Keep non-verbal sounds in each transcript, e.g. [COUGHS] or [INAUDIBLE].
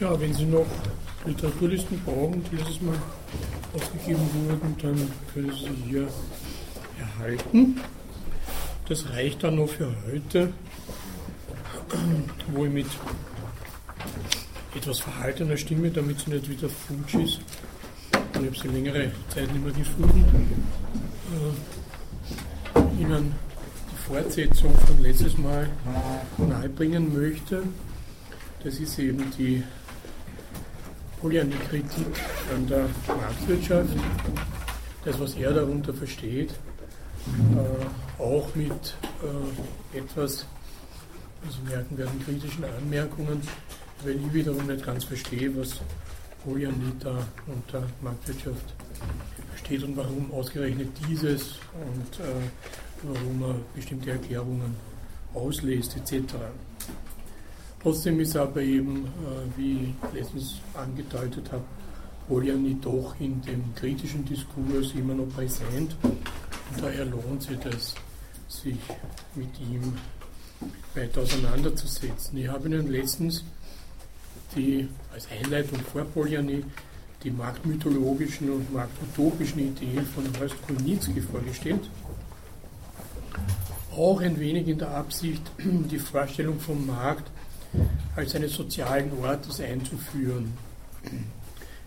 Ja, wenn Sie noch Literaturlisten brauchen, die dieses Mal ausgegeben wurden, dann können Sie sie hier erhalten. Das reicht dann noch für heute, wo ich mit etwas verhaltener Stimme, damit sie nicht wieder futsch ist, ich habe sie längere Zeit nicht mehr gefunden, äh, Ihnen die Fortsetzung von letztes Mal nahebringen möchte. Das ist eben die Polyanie-Kritik an der Marktwirtschaft, das, was er darunter versteht, äh, auch mit äh, etwas, Sie merken werden, kritischen Anmerkungen, weil ich wiederum nicht ganz verstehe, was Polyanie da unter Marktwirtschaft versteht und warum ausgerechnet dieses und äh, warum er bestimmte Erklärungen auslässt etc. Trotzdem ist aber eben, äh, wie ich letztens angedeutet habe, Polyanie doch in dem kritischen Diskurs immer noch präsent. Und daher lohnt sich das, sich mit ihm weiter auseinanderzusetzen. Ich habe Ihnen letztens die, als Einleitung vor Polyanie die marktmythologischen und marktutopischen Ideen von Horst Kulnitzki vorgestellt. Auch ein wenig in der Absicht, die Vorstellung vom Markt als einen sozialen Ort einzuführen.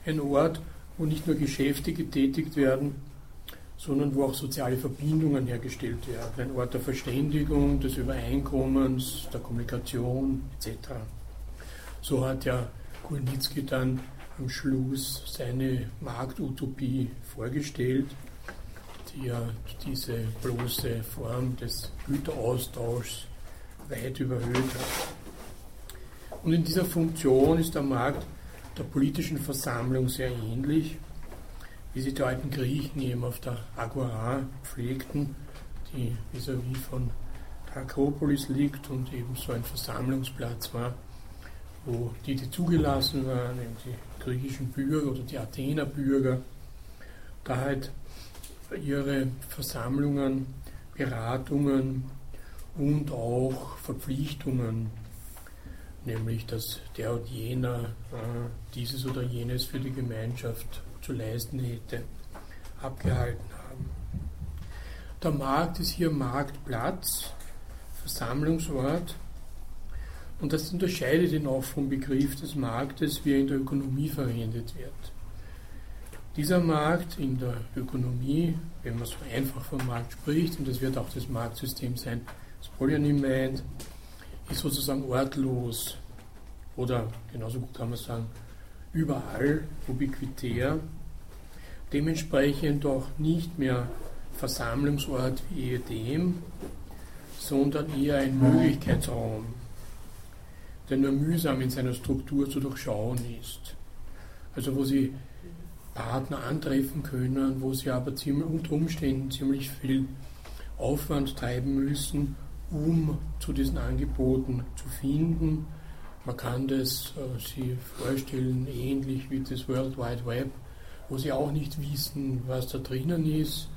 Ein Ort, wo nicht nur Geschäfte getätigt werden, sondern wo auch soziale Verbindungen hergestellt werden. Ein Ort der Verständigung, des Übereinkommens, der Kommunikation etc. So hat ja Kulnitzki dann am Schluss seine Marktutopie vorgestellt, die ja diese bloße Form des Güteraustauschs weit überhöht hat. Und in dieser Funktion ist der Markt der politischen Versammlung sehr ähnlich, wie sie die alten Griechen eben auf der Agora pflegten, die vis-à-vis von der Akropolis liegt und eben so ein Versammlungsplatz war, wo die, die zugelassen waren, eben die griechischen Bürger oder die Athener Bürger, da halt ihre Versammlungen, Beratungen und auch Verpflichtungen nämlich dass der und jener äh, dieses oder jenes für die Gemeinschaft zu leisten hätte, abgehalten haben. Der Markt ist hier Marktplatz, Versammlungsort und das unterscheidet ihn auch vom Begriff des Marktes, wie er in der Ökonomie verwendet wird. Dieser Markt in der Ökonomie, wenn man so einfach vom Markt spricht, und das wird auch das Marktsystem sein, das Polyanie meint, ist sozusagen ortlos oder genauso gut kann man sagen, überall ubiquitär, dementsprechend auch nicht mehr Versammlungsort wie ehedem, sondern eher ein Möglichkeitsraum, der nur mühsam in seiner Struktur zu durchschauen ist. Also wo Sie Partner antreffen können, wo Sie aber ziemlich, unter Umständen ziemlich viel Aufwand treiben müssen, um zu diesen Angeboten zu finden. Man kann das äh, sich vorstellen, ähnlich wie das World Wide Web, wo Sie auch nicht wissen, was da drinnen ist.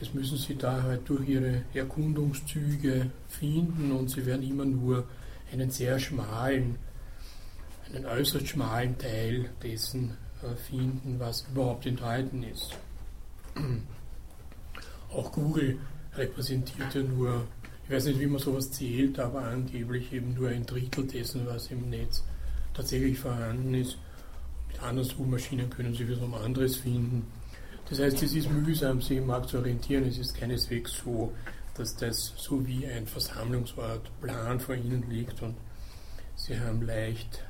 Das müssen Sie da halt durch Ihre Erkundungszüge finden und Sie werden immer nur einen sehr schmalen, einen äußerst schmalen Teil dessen äh, finden, was überhaupt enthalten ist. [CLEARS THROAT] Auch Google repräsentiert ja nur ich weiß nicht, wie man sowas zählt, aber angeblich eben nur ein Drittel dessen, was im Netz tatsächlich vorhanden ist. Mit anderen Suchmaschinen können Sie wiederum anderes finden. Das heißt, es ist mühsam, sich im Markt zu orientieren. Es ist keineswegs so, dass das so wie ein Versammlungsort plan vor Ihnen liegt und Sie haben leicht,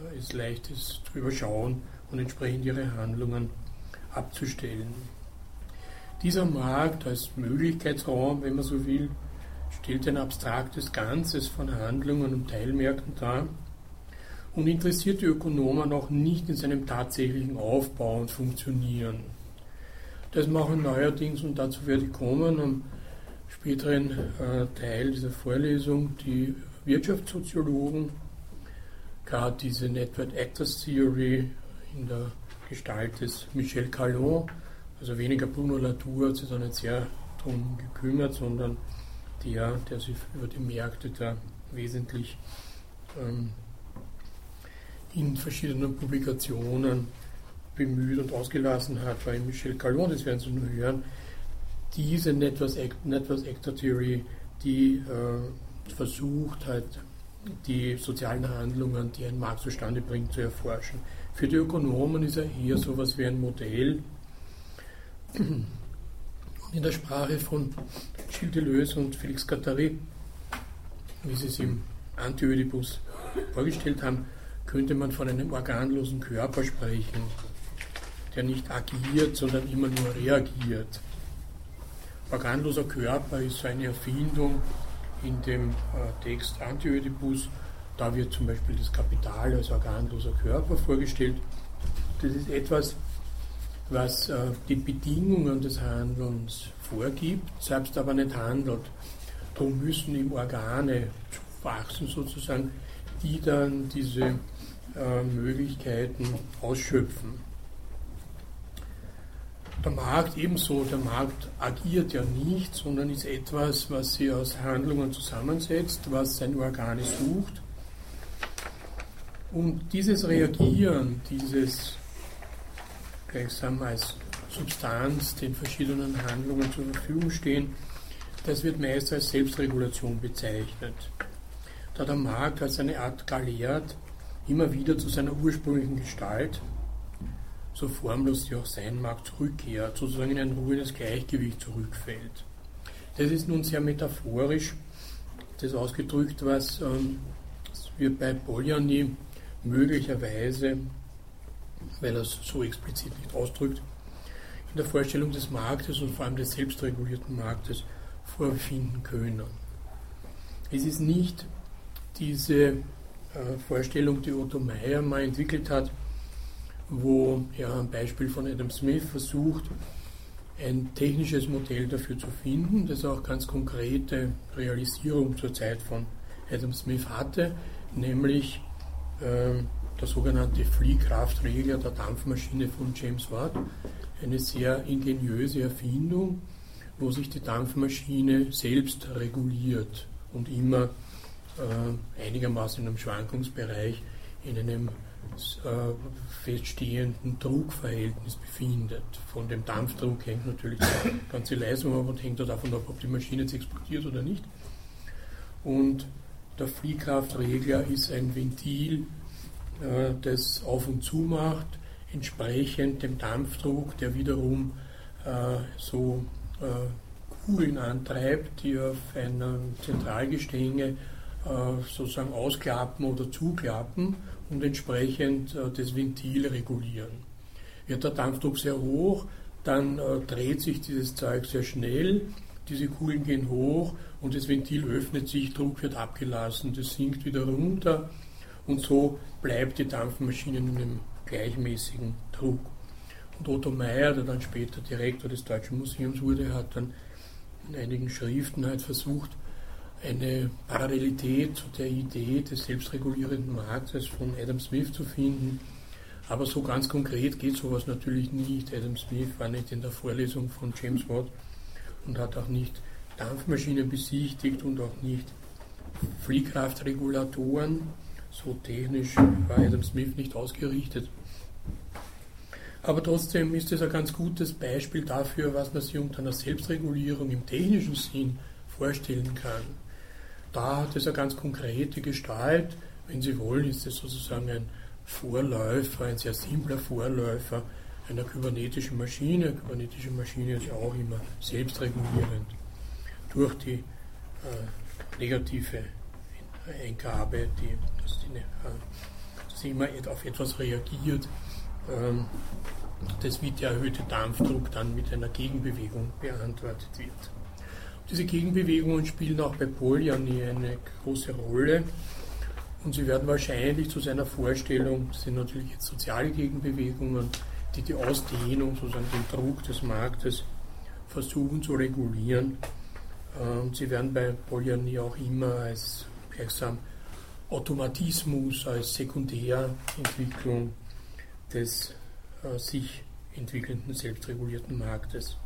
äh, es leicht ist zu überschauen und entsprechend Ihre Handlungen abzustellen. Dieser Markt als Möglichkeitsraum, wenn man so will, stellt ein abstraktes Ganzes von Handlungen und Teilmärkten dar und interessiert die Ökonomen auch nicht in seinem tatsächlichen Aufbau und Funktionieren. Das machen neuerdings, und dazu werde ich kommen, am späteren äh, Teil dieser Vorlesung, die Wirtschaftssoziologen, gerade diese Network Actors Theory in der Gestalt des Michel Callon, also weniger Bruno Latour hat sich da nicht sehr darum gekümmert, sondern der, der sich über die Märkte da wesentlich ähm, in verschiedenen Publikationen bemüht und ausgelassen hat, war Michel Calon, das werden Sie nur hören, diese Network, Network Actor Theory, die äh, versucht halt die sozialen Handlungen, die ein Markt zustande bringt, zu erforschen. Für die Ökonomen ist er eher so etwas wie ein Modell. In der Sprache von Gilles Deleuze und Felix Guattari, wie sie es im Anti-Oedipus vorgestellt haben, könnte man von einem organlosen Körper sprechen, der nicht agiert, sondern immer nur reagiert. Organloser Körper ist so eine Erfindung in dem äh, Text Anti-Oedipus. Da wird zum Beispiel das Kapital als organloser Körper vorgestellt. Das ist etwas, was äh, die Bedingungen des Handelns vorgibt, selbst aber nicht handelt. Darum müssen ihm Organe wachsen sozusagen, die dann diese äh, Möglichkeiten ausschöpfen. Der Markt ebenso, der Markt agiert ja nicht, sondern ist etwas, was sie aus Handlungen zusammensetzt, was seine Organe sucht. Und dieses Reagieren, dieses gleichsam als Substanz den verschiedenen Handlungen zur Verfügung stehen, das wird meist als Selbstregulation bezeichnet. Da der Markt als eine Art Galeert immer wieder zu seiner ursprünglichen Gestalt, so formlos sie auch sein mag, zurückkehrt, sozusagen in ein ruhiges Gleichgewicht zurückfällt. Das ist nun sehr metaphorisch, das ausgedrückt, was ähm, wir bei Polyani möglicherweise, weil er es so explizit nicht ausdrückt, in der Vorstellung des Marktes und vor allem des selbstregulierten Marktes vorfinden können. Es ist nicht diese äh, Vorstellung, die Otto Meyer mal entwickelt hat, wo er am Beispiel von Adam Smith versucht, ein technisches Modell dafür zu finden, das auch ganz konkrete Realisierung zur Zeit von Adam Smith hatte, nämlich äh, der sogenannte Fliehkraftregler der Dampfmaschine von James Watt, eine sehr ingeniöse Erfindung, wo sich die Dampfmaschine selbst reguliert und immer äh, einigermaßen in einem Schwankungsbereich in einem äh, feststehenden Druckverhältnis befindet. Von dem Dampfdruck hängt natürlich die ganze Leistung ab und hängt davon ab, ob die Maschine jetzt explodiert oder nicht. Und der Fliehkraftregler ist ein Ventil, das auf und zu macht, entsprechend dem Dampfdruck, der wiederum äh, so Kugeln antreibt, die auf einem Zentralgestänge sozusagen ausklappen oder zuklappen und entsprechend äh, das Ventil regulieren. Wird der Dampfdruck sehr hoch, dann äh, dreht sich dieses Zeug sehr schnell, diese Kugeln gehen hoch und das Ventil öffnet sich, Druck wird abgelassen, das sinkt wieder runter und so bleibt die Dampfmaschine in einem gleichmäßigen Druck. Und Otto Meyer, der dann später Direktor des Deutschen Museums wurde, hat dann in einigen Schriften halt versucht, eine Parallelität zu der Idee des selbstregulierenden Marktes von Adam Smith zu finden. Aber so ganz konkret geht sowas natürlich nicht. Adam Smith war nicht in der Vorlesung von James Watt und hat auch nicht Dampfmaschinen besichtigt und auch nicht Fliehkraftregulatoren. So technisch war Adam Smith nicht ausgerichtet. Aber trotzdem ist es ein ganz gutes Beispiel dafür, was man sich unter einer Selbstregulierung im technischen Sinn vorstellen kann. Da hat es eine ganz konkrete Gestalt. Wenn Sie wollen, ist es sozusagen ein Vorläufer, ein sehr simpler Vorläufer einer kybernetischen Maschine. Eine kybernetische Maschine ist ja auch immer selbstregulierend durch die äh, negative Eingabe, die, dass, dass sie immer auf etwas reagiert. Ähm, das wie der erhöhte Dampfdruck dann mit einer Gegenbewegung beantwortet wird. Diese Gegenbewegungen spielen auch bei Polanyi eine große Rolle. Und sie werden wahrscheinlich zu seiner Vorstellung, das sind natürlich jetzt soziale Gegenbewegungen, die die Ausdehnung, sozusagen den Druck des Marktes versuchen zu regulieren. Und sie werden bei Polanyi auch immer als gleichsam Automatismus, als Sekundärentwicklung des äh, sich entwickelnden selbstregulierten Marktes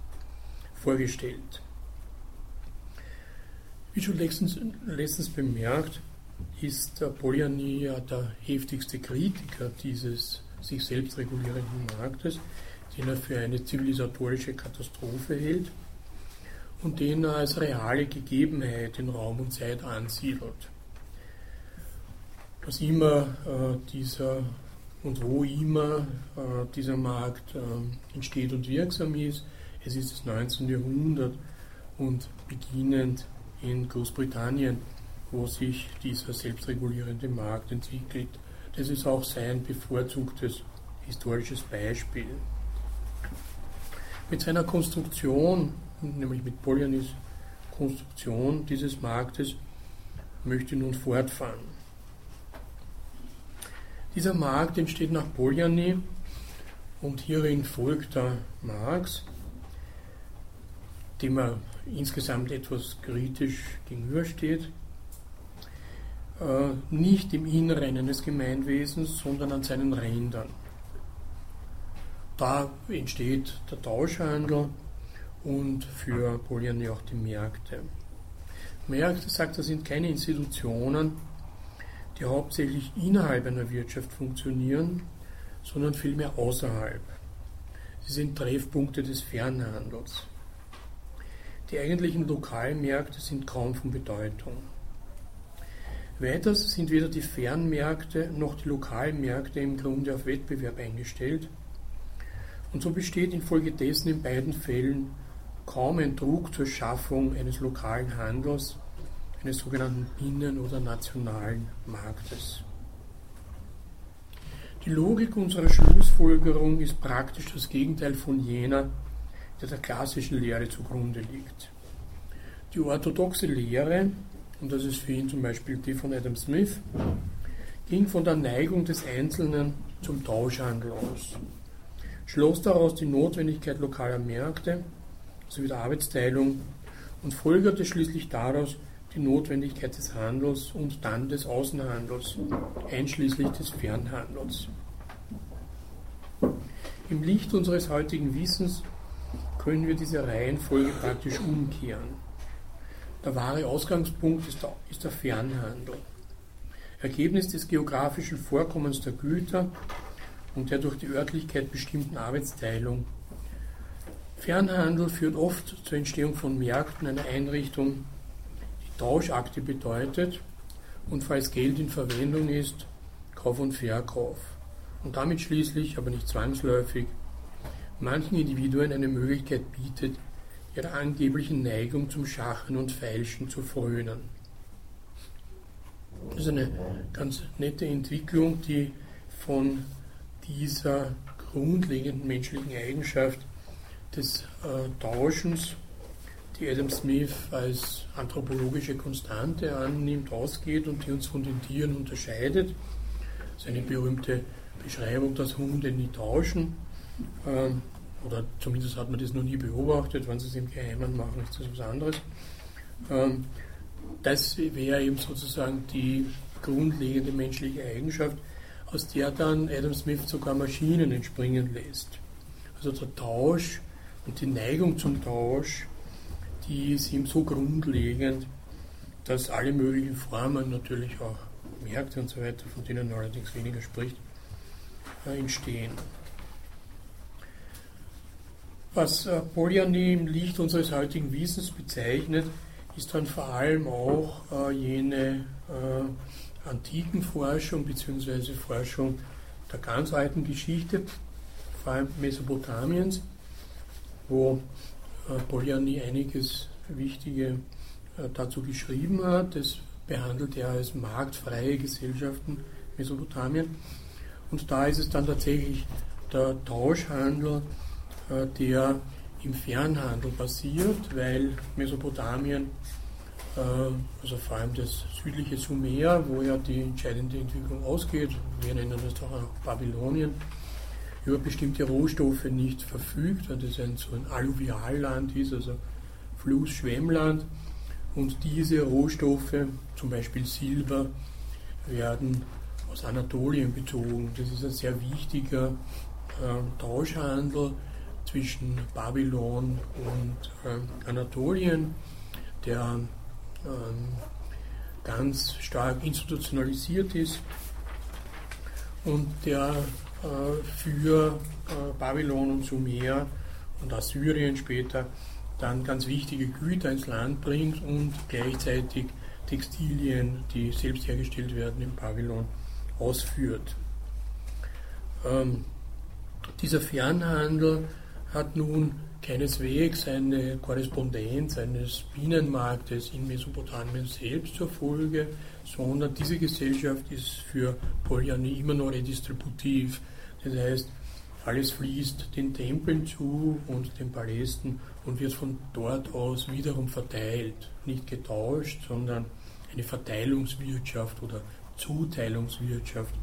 vorgestellt. Wie schon letztens, letztens bemerkt, ist der Polyani ja der heftigste Kritiker dieses sich selbst regulierenden Marktes, den er für eine zivilisatorische Katastrophe hält und den er als reale Gegebenheit in Raum und Zeit ansiedelt. Was immer äh, dieser und wo immer äh, dieser Markt äh, entsteht und wirksam ist, es ist das 19. Jahrhundert und beginnend in Großbritannien, wo sich dieser selbstregulierende Markt entwickelt. Das ist auch sein bevorzugtes historisches Beispiel. Mit seiner Konstruktion, nämlich mit Polyanis Konstruktion dieses Marktes, möchte nun fortfahren. Dieser Markt entsteht nach Polyani und hierin folgt der Marx, dem er insgesamt etwas kritisch gegenübersteht, äh, nicht im Inneren eines Gemeinwesens, sondern an seinen Rändern. Da entsteht der Tauschhandel und für Polyane auch die Märkte. Märkte, sagt er, sind keine Institutionen, die hauptsächlich innerhalb einer Wirtschaft funktionieren, sondern vielmehr außerhalb. Sie sind Treffpunkte des Fernhandels. Die eigentlichen Lokalmärkte sind kaum von Bedeutung. Weiters sind weder die Fernmärkte noch die Lokalmärkte im Grunde auf Wettbewerb eingestellt, und so besteht infolgedessen in beiden Fällen kaum ein Druck zur Schaffung eines lokalen Handels, eines sogenannten Binnen- oder nationalen Marktes. Die Logik unserer Schlussfolgerung ist praktisch das Gegenteil von jener, der der klassischen Lehre zugrunde liegt. Die orthodoxe Lehre, und das ist für ihn zum Beispiel die von Adam Smith, ging von der Neigung des Einzelnen zum Tauschhandel aus, schloss daraus die Notwendigkeit lokaler Märkte sowie der Arbeitsteilung und folgerte schließlich daraus die Notwendigkeit des Handels und dann des Außenhandels, einschließlich des Fernhandels. Im Licht unseres heutigen Wissens können wir diese Reihenfolge praktisch umkehren. Der wahre Ausgangspunkt ist der, ist der Fernhandel. Ergebnis des geografischen Vorkommens der Güter und der durch die Örtlichkeit bestimmten Arbeitsteilung. Fernhandel führt oft zur Entstehung von Märkten einer Einrichtung, Tauschakte bedeutet und falls Geld in Verwendung ist, Kauf und Verkauf. Und damit schließlich, aber nicht zwangsläufig, manchen Individuen eine Möglichkeit bietet, ihrer angeblichen Neigung zum Schachen und Feilschen zu frönen. Das ist eine ganz nette Entwicklung, die von dieser grundlegenden menschlichen Eigenschaft des äh, Tauschens, die Adam Smith als anthropologische Konstante annimmt, ausgeht und die uns von den Tieren unterscheidet. Seine berühmte Beschreibung, dass Hunde nie tauschen. Ähm, oder zumindest hat man das noch nie beobachtet, wenn sie es im Geheimen machen, ist das was anderes. Ähm, das wäre eben sozusagen die grundlegende menschliche Eigenschaft, aus der dann Adam Smith sogar Maschinen entspringen lässt. Also der Tausch und die Neigung zum Tausch, die ist ihm so grundlegend, dass alle möglichen Formen, natürlich auch Märkte und so weiter, von denen er allerdings weniger spricht, äh, entstehen. Was äh, Polyanie im Licht unseres heutigen Wissens bezeichnet, ist dann vor allem auch äh, jene antiken Forschung bzw. Forschung der ganz alten Geschichte, vor allem Mesopotamiens, wo äh, Polyanie einiges Wichtige äh, dazu geschrieben hat. Das behandelt er als marktfreie Gesellschaften Mesopotamien. Und da ist es dann tatsächlich der Tauschhandel, äh, der im Fernhandel passiert, weil Mesopotamien also vor allem das südliche Sumer, wo ja die entscheidende Entwicklung ausgeht, wir nennen das doch auch Babylonien, über bestimmte Rohstoffe nicht verfügt, weil das ein, so ein Alluvialland ist, also Fluss-Schwemmland. Und diese Rohstoffe, zum Beispiel Silber, werden aus Anatolien bezogen. Das ist ein sehr wichtiger äh, Tauschhandel zwischen Babylon und äh, Anatolien, der ähm, ganz stark institutionalisiert ist und der äh, für äh, Babylon und Sumer und Assyrien später dann ganz wichtige Güter ins Land bringt und gleichzeitig Textilien, die selbst hergestellt werden in Babylon, ausführt. Ähm, dieser Fernhandel hat nun keineswegs eine Korrespondenz eines Binnenmarktes in Mesopotamien selbst zur Folge, sondern diese Gesellschaft ist für Polyani immer noch redistributiv. Das heißt, alles fließt den Tempeln zu und den Palästen und wird von dort aus wiederum verteilt. Nicht getauscht, sondern eine Verteilungswirtschaft oder Zuteilungswirtschaft,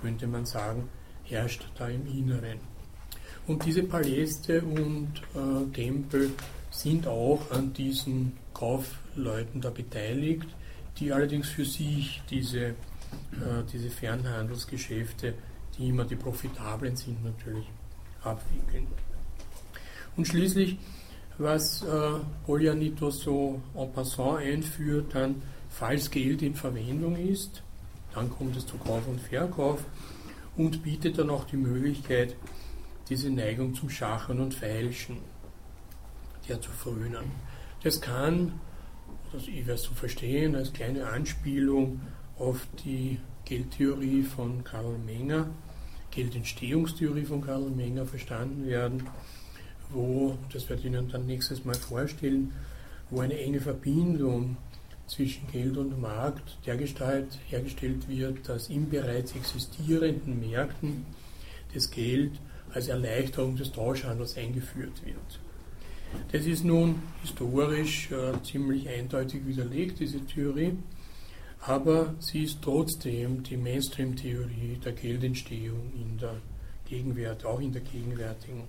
könnte man sagen, herrscht da im Inneren. Und diese Paläste und äh, Tempel sind auch an diesen Kaufleuten da beteiligt, die allerdings für sich diese, äh, diese Fernhandelsgeschäfte, die immer die profitablen sind, natürlich abwickeln. Und schließlich, was äh, Polyanitos so en passant einführt, dann, falls Geld in Verwendung ist, dann kommt es zu Kauf und Verkauf und bietet dann auch die Möglichkeit, diese Neigung zum Schachern und Feilschen, der zu frönen. Das kann, das ich werde es so verstehen, als kleine Anspielung auf die Geldtheorie von Karl Menger, Geldentstehungstheorie von Karl Menger verstanden werden, wo, das werde ich Ihnen dann nächstes Mal vorstellen, wo eine enge Verbindung zwischen Geld und Markt dergestalt hergestellt wird, dass in bereits existierenden Märkten das Geld als Erleichterung des Tauschhandels eingeführt wird. Das ist nun historisch äh, ziemlich eindeutig widerlegt, diese Theorie, aber sie ist trotzdem die Mainstream-Theorie der Geldentstehung in der Gegenwart, auch in der gegenwärtigen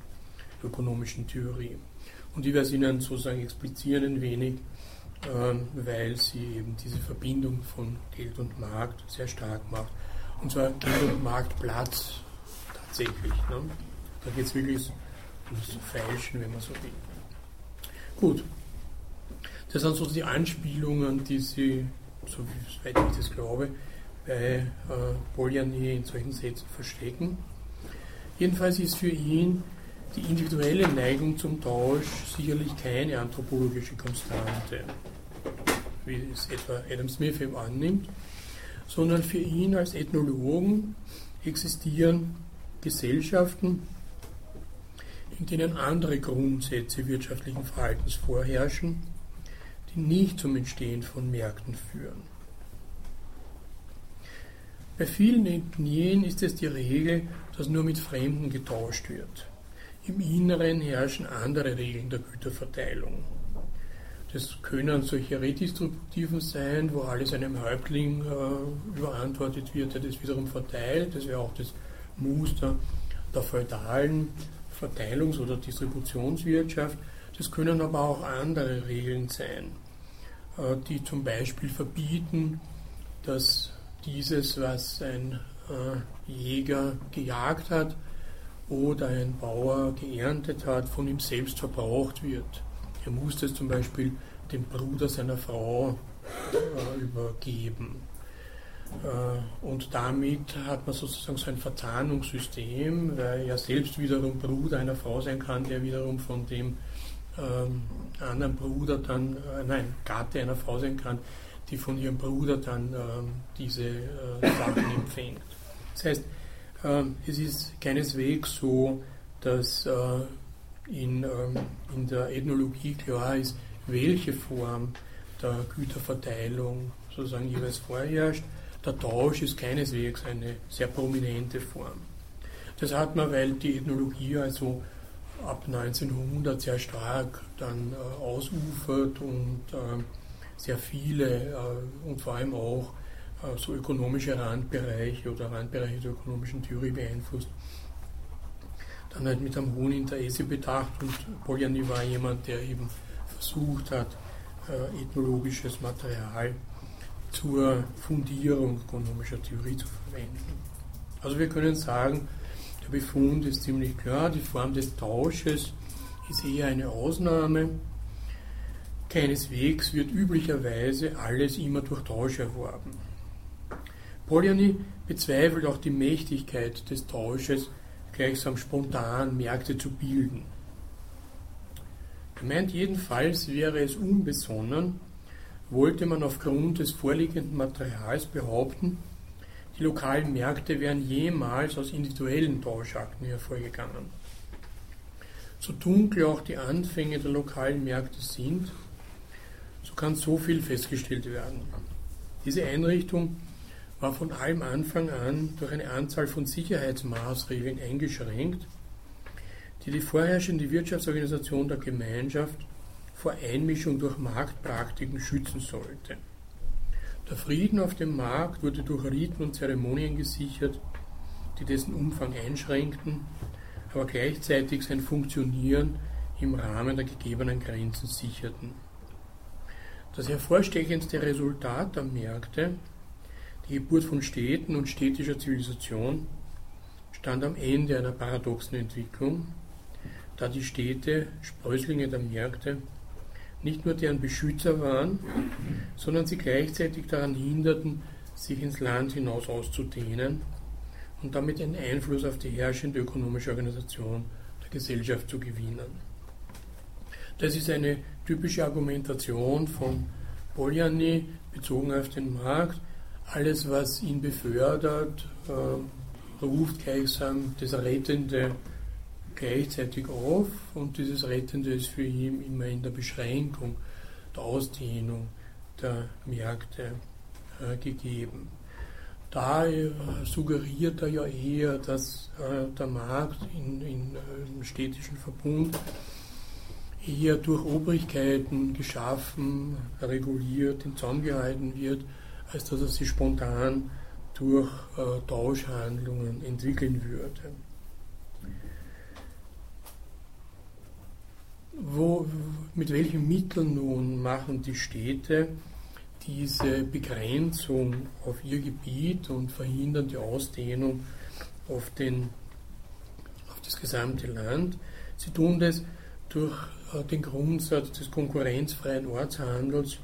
ökonomischen Theorie. Und ich werde es Ihnen sozusagen explizieren ein wenig, äh, weil sie eben diese Verbindung von Geld und Markt sehr stark macht. Und zwar Geld und Marktplatz tatsächlich. Ne? Da geht es wirklich ums Feilschen, wenn man so will. Gut. Das sind so die Anspielungen, die Sie, so weit ich das glaube, bei äh, Polyanie in solchen Sätzen verstecken. Jedenfalls ist für ihn die individuelle Neigung zum Tausch sicherlich keine anthropologische Konstante, wie es etwa Adam Smith eben annimmt, sondern für ihn als Ethnologen existieren Gesellschaften, in denen andere Grundsätze wirtschaftlichen Verhaltens vorherrschen, die nicht zum Entstehen von Märkten führen. Bei vielen Ethnien ist es die Regel, dass nur mit Fremden getauscht wird. Im Inneren herrschen andere Regeln der Güterverteilung. Das können solche Redistributiven sein, wo alles einem Häuptling äh, überantwortet wird, der das wiederum verteilt. Das wäre auch das Muster der feudalen Verteilungs- oder Distributionswirtschaft. Das können aber auch andere Regeln sein, äh, die zum Beispiel verbieten, dass dieses, was ein äh, Jäger gejagt hat oder ein Bauer geerntet hat, von ihm selbst verbraucht wird. Er muss das zum Beispiel dem Bruder seiner Frau äh, übergeben. Und damit hat man sozusagen so ein Verzahnungssystem, weil er selbst wiederum Bruder einer Frau sein kann, der wiederum von dem ähm, anderen Bruder dann, äh, nein, Gatte einer Frau sein kann, die von ihrem Bruder dann ähm, diese äh, Sachen [COUGHS] empfängt. Das heißt, ähm, es ist keineswegs so, dass äh, in, ähm, in der Ethnologie klar ist, welche Form der Güterverteilung sozusagen jeweils vorherrscht der Tausch ist keineswegs eine sehr prominente Form. Das hat man, weil die Ethnologie also ab 1900 sehr stark dann äh, ausufert und äh, sehr viele äh, und vor allem auch äh, so ökonomische Randbereiche oder Randbereiche der ökonomischen Theorie beeinflusst. Dann halt mit einem hohen Interesse bedacht und Polyani war jemand, der eben versucht hat, äh, ethnologisches Material zur Fundierung ökonomischer Theorie zu verwenden. Also wir können sagen, der Befund ist ziemlich klar, die Form des Tausches ist eher eine Ausnahme. Keineswegs wird üblicherweise alles immer durch Tausch erworben. Polyany bezweifelt auch die Mächtigkeit des Tausches, gleichsam spontan Märkte zu bilden. Er meint jedenfalls, wäre es unbesonnen, wollte man aufgrund des vorliegenden Materials behaupten, die lokalen Märkte wären jemals aus individuellen Tauschakten hervorgegangen. So dunkel auch die Anfänge der lokalen Märkte sind, so kann so viel festgestellt werden. Diese Einrichtung war von allem Anfang an durch eine Anzahl von Sicherheitsmaßregeln eingeschränkt, die die vorherrschende Wirtschaftsorganisation der Gemeinschaft vor Einmischung durch Marktpraktiken schützen sollte. Der Frieden auf dem Markt wurde durch Riten und Zeremonien gesichert, die dessen Umfang einschränkten, aber gleichzeitig sein Funktionieren im Rahmen der gegebenen Grenzen sicherten. Das hervorstechendste Resultat der Märkte, die Geburt von Städten und städtischer Zivilisation, stand am Ende einer paradoxen Entwicklung, da die Städte, Sprösslinge der Märkte, nicht nur deren Beschützer waren, sondern sie gleichzeitig daran hinderten, sich ins Land hinaus auszudehnen und damit einen Einfluss auf die herrschende ökonomische Organisation der Gesellschaft zu gewinnen. Das ist eine typische Argumentation von Polanyi bezogen auf den Markt. Alles, was ihn befördert, äh, ruft gleichsam das Rettende gleichzeitig auf und dieses Rettende ist für ihn immer in der Beschränkung, der Ausdehnung der Märkte äh, gegeben. Da äh, suggeriert er ja eher, dass äh, der Markt in, in, äh, im städtischen Verbund eher durch Obrigkeiten geschaffen, reguliert, in Zaum gehalten wird, als dass er sich spontan durch äh, Tauschhandlungen entwickeln würde. Wo, mit welchen Mitteln nun machen die Städte diese Begrenzung auf ihr Gebiet und verhindern die Ausdehnung auf, den, auf das gesamte Land? Sie tun das durch äh, den Grundsatz des konkurrenzfreien Ortshandels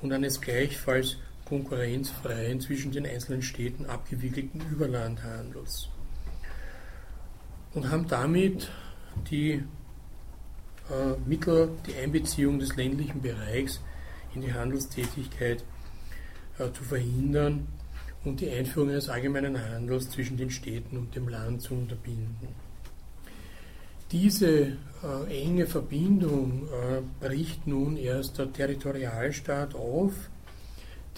und eines gleichfalls konkurrenzfreien zwischen den einzelnen Städten abgewickelten Überlandhandels und haben damit die Mittel die Einbeziehung des ländlichen Bereichs in die Handelstätigkeit äh, zu verhindern und die Einführung eines allgemeinen Handels zwischen den Städten und dem Land zu unterbinden. Diese äh, enge Verbindung äh, bricht nun erst der Territorialstaat auf,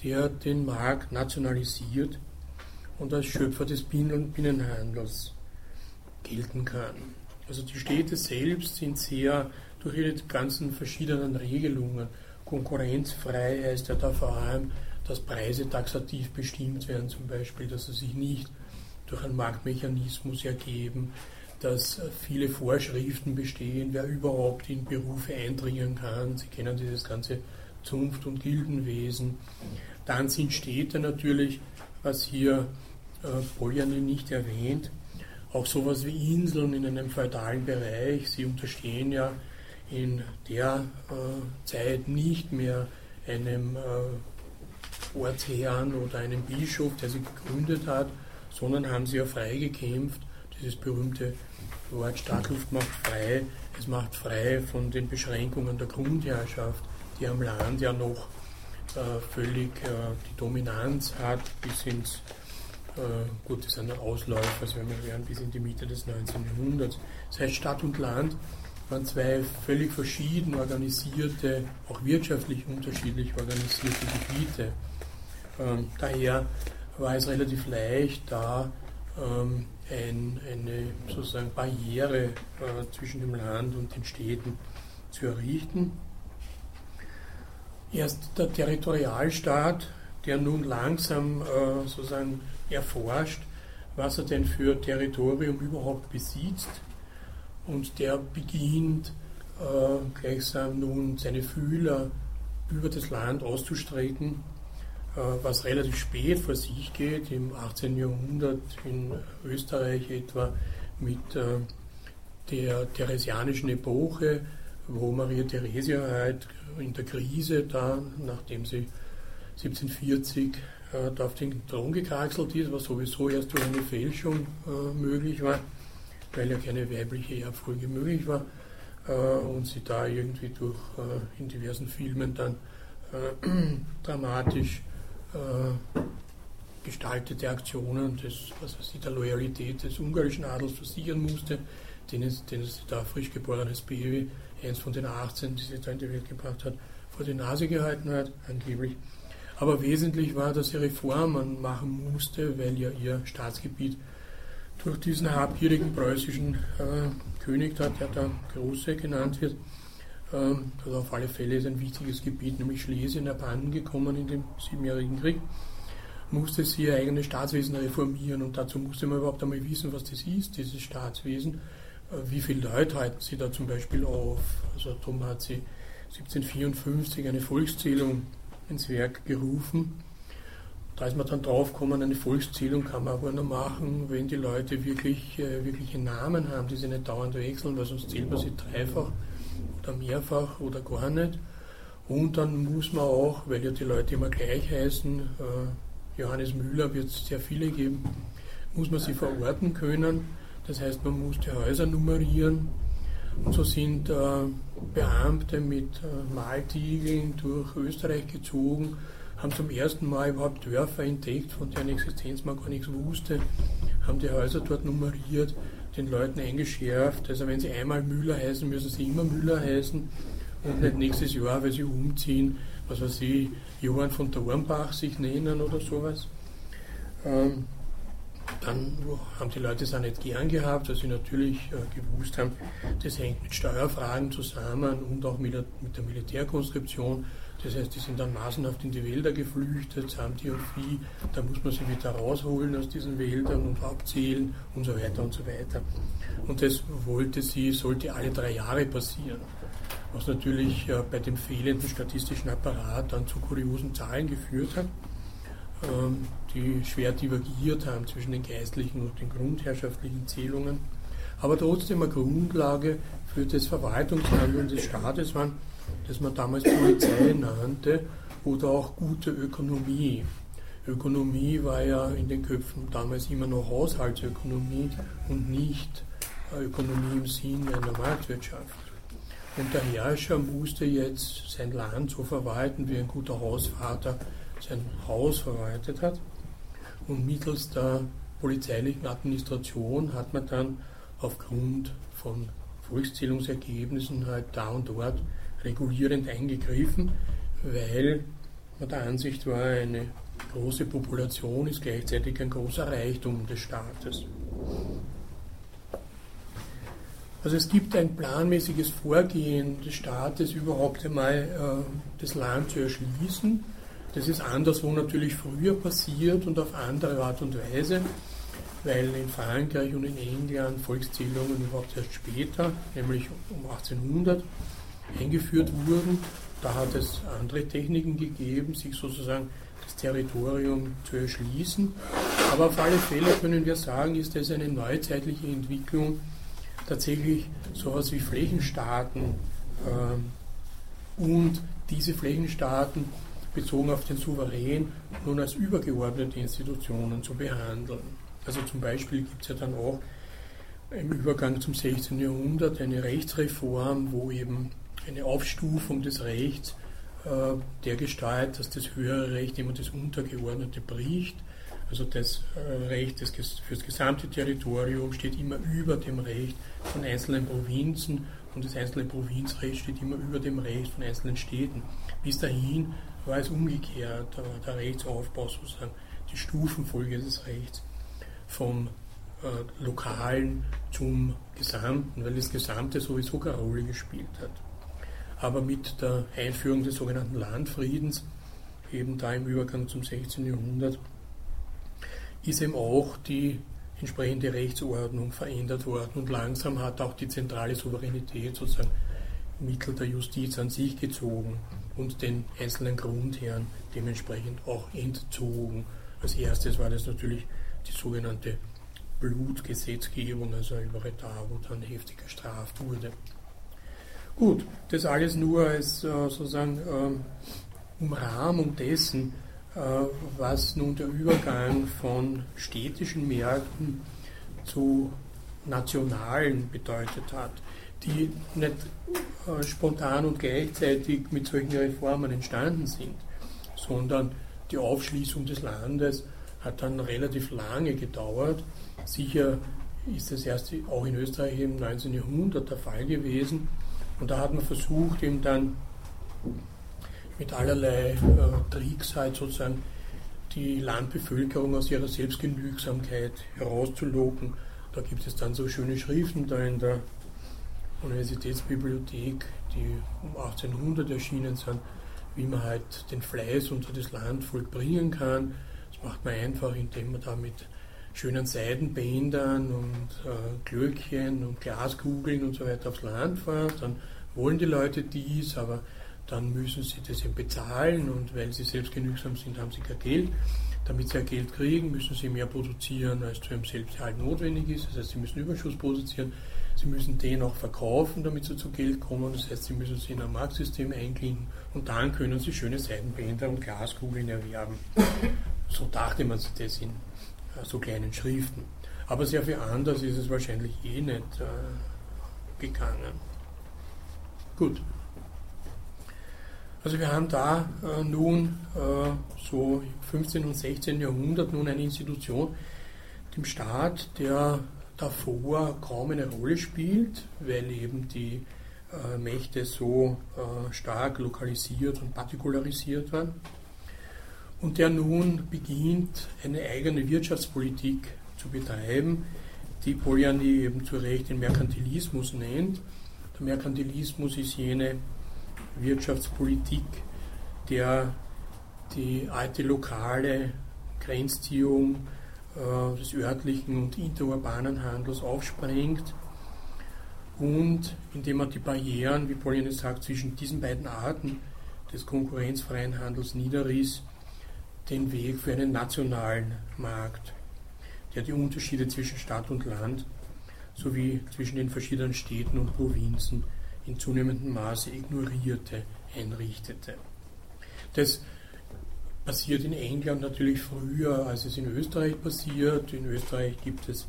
der den Markt nationalisiert und als Schöpfer des Binnenhandels gelten kann. Also die Städte selbst sind sehr durch ihre ganzen verschiedenen Regelungen konkurrenzfrei, heißt ja da vor allem, dass Preise taxativ bestimmt werden zum Beispiel, dass sie sich nicht durch einen Marktmechanismus ergeben, dass viele Vorschriften bestehen, wer überhaupt in Berufe eindringen kann. Sie kennen dieses ganze Zunft- und Gildenwesen. Dann sind Städte natürlich, was hier äh, nicht erwähnt, auch sowas wie Inseln in einem feudalen Bereich. Sie unterstehen ja in der äh, Zeit nicht mehr einem äh, Ortsherrn oder einem Bischof, der sie gegründet hat, sondern haben sie ja frei gekämpft. Dieses berühmte Wort Stadtluft macht frei. Es macht frei von den Beschränkungen der Grundherrschaft, die am Land ja noch äh, völlig äh, die Dominanz hat bis ins äh, gut, das sind Ausläufer, also wir werden bis in die Mitte des 19. Jahrhunderts. Das heißt, Stadt und Land waren zwei völlig verschieden organisierte, auch wirtschaftlich unterschiedlich organisierte Gebiete. Ähm, daher war es relativ leicht, da ähm, ein, eine sozusagen Barriere äh, zwischen dem Land und den Städten zu errichten. Erst der Territorialstaat, der nun langsam äh, sozusagen erforscht, was er denn für Territorium überhaupt besitzt. Und der beginnt äh, gleichsam nun seine Fühler über das Land auszustrecken, äh, was relativ spät vor sich geht, im 18. Jahrhundert in Österreich etwa mit äh, der theresianischen Epoche, wo Maria Theresia halt in der Krise da, nachdem sie 1740 äh, da auf den Thron gekraxelt ist, was sowieso erst durch eine Fälschung äh, möglich war, weil ja keine weibliche Erbfolge möglich war äh, und sie da irgendwie durch äh, in diversen Filmen dann äh, [CLEARS THROAT] dramatisch äh, gestaltete Aktionen des, was weiß ich, der Loyalität des ungarischen Adels versichern musste, den es, den es da frisch geborenes Baby, eins von den 18, die sie da in die Welt gebracht hat, vor die Nase gehalten hat, angeblich. Aber wesentlich war, dass sie Reformen machen musste, weil ja ihr Staatsgebiet durch diesen habgierigen preußischen äh, König, der da Große genannt wird, ähm, also auf alle Fälle ist ein wichtiges Gebiet, nämlich Schlesien, abhanden gekommen in dem Siebenjährigen Krieg musste sie ihr eigenes Staatswesen reformieren und dazu musste man überhaupt einmal wissen, was das ist, dieses Staatswesen. Äh, wie viele Leute halten sie da zum Beispiel auf? Also darum hat sie 1754 eine Volkszählung ins Werk gerufen. Da ist man dann draufgekommen, eine Volkszählung kann man aber nur machen, wenn die Leute wirklich äh, wirkliche Namen haben, die sie nicht dauernd wechseln, weil sonst zählt man sie dreifach oder mehrfach oder gar nicht. Und dann muss man auch, weil ja die Leute immer gleich heißen, äh, Johannes Müller wird es sehr viele geben, muss man sie verorten können. Das heißt, man muss die Häuser nummerieren. Und so sind äh, Beamte mit äh, Maltiegeln durch Österreich gezogen, haben zum ersten Mal überhaupt Dörfer entdeckt, von deren Existenz man gar nichts wusste, haben die Häuser dort nummeriert, den Leuten eingeschärft. Also wenn sie einmal Müller heißen, müssen sie immer Müller heißen und nicht nächstes Jahr, weil sie umziehen, was weiß ich, Johann von Dornbach sich nennen oder sowas. Ähm, dann haben die Leute es auch nicht gern gehabt, weil sie natürlich äh, gewusst haben, das hängt mit Steuerfragen zusammen und auch mit der, mit der Militärkonstruktion. Das heißt, die sind dann massenhaft in die Wälder geflüchtet, haben die und Vieh, da muss man sie wieder rausholen aus diesen Wäldern und abzählen und so weiter und so weiter. Und das wollte sie, sollte alle drei Jahre passieren was natürlich äh, bei dem fehlenden statistischen Apparat dann zu kuriosen Zahlen geführt hat, die schwer divergiert haben zwischen den geistlichen und den grundherrschaftlichen Zählungen, aber trotzdem eine Grundlage für das Verwaltungshandeln des Staates waren, das man damals Polizei nannte oder auch gute Ökonomie. Ökonomie war ja in den Köpfen damals immer noch Haushaltsökonomie und nicht Ökonomie im Sinne einer Marktwirtschaft. Und der Herrscher musste jetzt sein Land so verwalten, wie ein guter Hausvater sein Haus verwaltet hat. Und mittels der polizeilichen Administration hat man dann aufgrund von Volkszählungsergebnissen halt da und dort regulierend eingegriffen, weil man der Ansicht war, eine große Population ist gleichzeitig ein großer Reichtum des Staates. Also es gibt ein planmäßiges Vorgehen des Staates, überhaupt einmal äh, das Land zu erschließen. Das ist anderswo natürlich früher passiert und auf andere Art und Weise, weil in Frankreich und in England Volkszählungen überhaupt erst später, nämlich um 1800, eingeführt wurden. Da hat es andere Techniken gegeben, sich sozusagen das Territorium zu erschließen. Aber auf alle Fälle können wir sagen, ist das eine neuzeitliche Entwicklung tatsächlich sowas wie Flächenstaaten äh, und diese Flächenstaaten bezogen auf den Souverän nun als übergeordnete Institutionen zu behandeln. Also zum Beispiel gibt es ja dann auch im Übergang zum 16. Jahrhundert eine Rechtsreform, wo eben eine Aufstufung des Rechts äh, der Gestalt, dass das höhere Recht immer das untergeordnete bricht also das äh, Recht für das gesamte Territorium steht immer über dem Recht von einzelnen Provinzen und das einzelne Provinzrecht steht immer über dem Recht von einzelnen Städten. Bis dahin war es umgekehrt, da der Rechtsaufbau sozusagen die Stufenfolge des Rechts vom äh, Lokalen zum Gesamten, weil das Gesamte sowieso keine Rolle gespielt hat. Aber mit der Einführung des sogenannten Landfriedens, eben da im Übergang zum 16. Jahrhundert, ist eben auch die entsprechende Rechtsordnung verändert worden und langsam hat auch die zentrale Souveränität sozusagen Mittel der Justiz an sich gezogen und den einzelnen Grundherren dementsprechend auch entzogen. Als erstes war das natürlich die sogenannte Blutgesetzgebung, also überall da, wo dann heftig gestraft wurde. Gut, das alles nur als äh, sozusagen ähm, Umrahmung dessen, äh, was nun der Übergang von städtischen Märkten zu nationalen bedeutet hat, die nicht äh, spontan und gleichzeitig mit solchen Reformen entstanden sind, sondern die Aufschließung des Landes hat dann relativ lange gedauert. Sicher ist das erst auch in Österreich im 19. Jahrhundert der Fall gewesen. Und da hat man versucht, eben dann mit allerlei äh, Tricks halt sozusagen die Landbevölkerung aus ihrer Selbstgenügsamkeit herauszulocken. Da gibt es dann so schöne Schriften da in der Universitätsbibliothek, die um 1800 erschienen sind, wie man halt den Fleiß unter das Landvolk bringen kann. Das macht man einfach, indem man da mit schönen Seidenbändern und äh, Glöckchen und Glaskugeln und so weiter aufs Land fährt. Dann wollen die Leute dies, aber dann müssen sie das eben bezahlen und weil sie selbstgenügsam sind, haben sie kein Geld. Damit sie ja Geld kriegen, müssen sie mehr produzieren, als zu ihrem Selbsterhalt notwendig ist. Das heißt, sie müssen Überschuss produzieren. Sie müssen den auch verkaufen, damit sie zu Geld kommen. Das heißt, sie müssen sie in ein Marktsystem einklinken und dann können sie schöne Seidenbänder und Glaskugeln erwerben. So dachte man sich das in äh, so kleinen Schriften. Aber sehr viel anders ist es wahrscheinlich eh nicht äh, gegangen. Gut. Also wir haben da äh, nun äh, so im 15. und 16. Jahrhundert nun eine Institution, dem Staat, der davor kaum eine Rolle spielt, weil eben die äh, Mächte so äh, stark lokalisiert und partikularisiert waren. Und der nun beginnt, eine eigene Wirtschaftspolitik zu betreiben, die Polanyi eben zu Recht den Merkantilismus nennt. Der Merkantilismus ist jene Wirtschaftspolitik, der die alte lokale Grenzziehung des örtlichen und interurbanen Handels aufsprengt und indem man die Barrieren, wie Pauline sagt, zwischen diesen beiden Arten des konkurrenzfreien Handels niederriss, den Weg für einen nationalen Markt, der die Unterschiede zwischen Stadt und Land sowie zwischen den verschiedenen Städten und Provinzen in zunehmendem Maße ignorierte, einrichtete. Das passiert in England natürlich früher, als es in Österreich passiert. In Österreich gibt es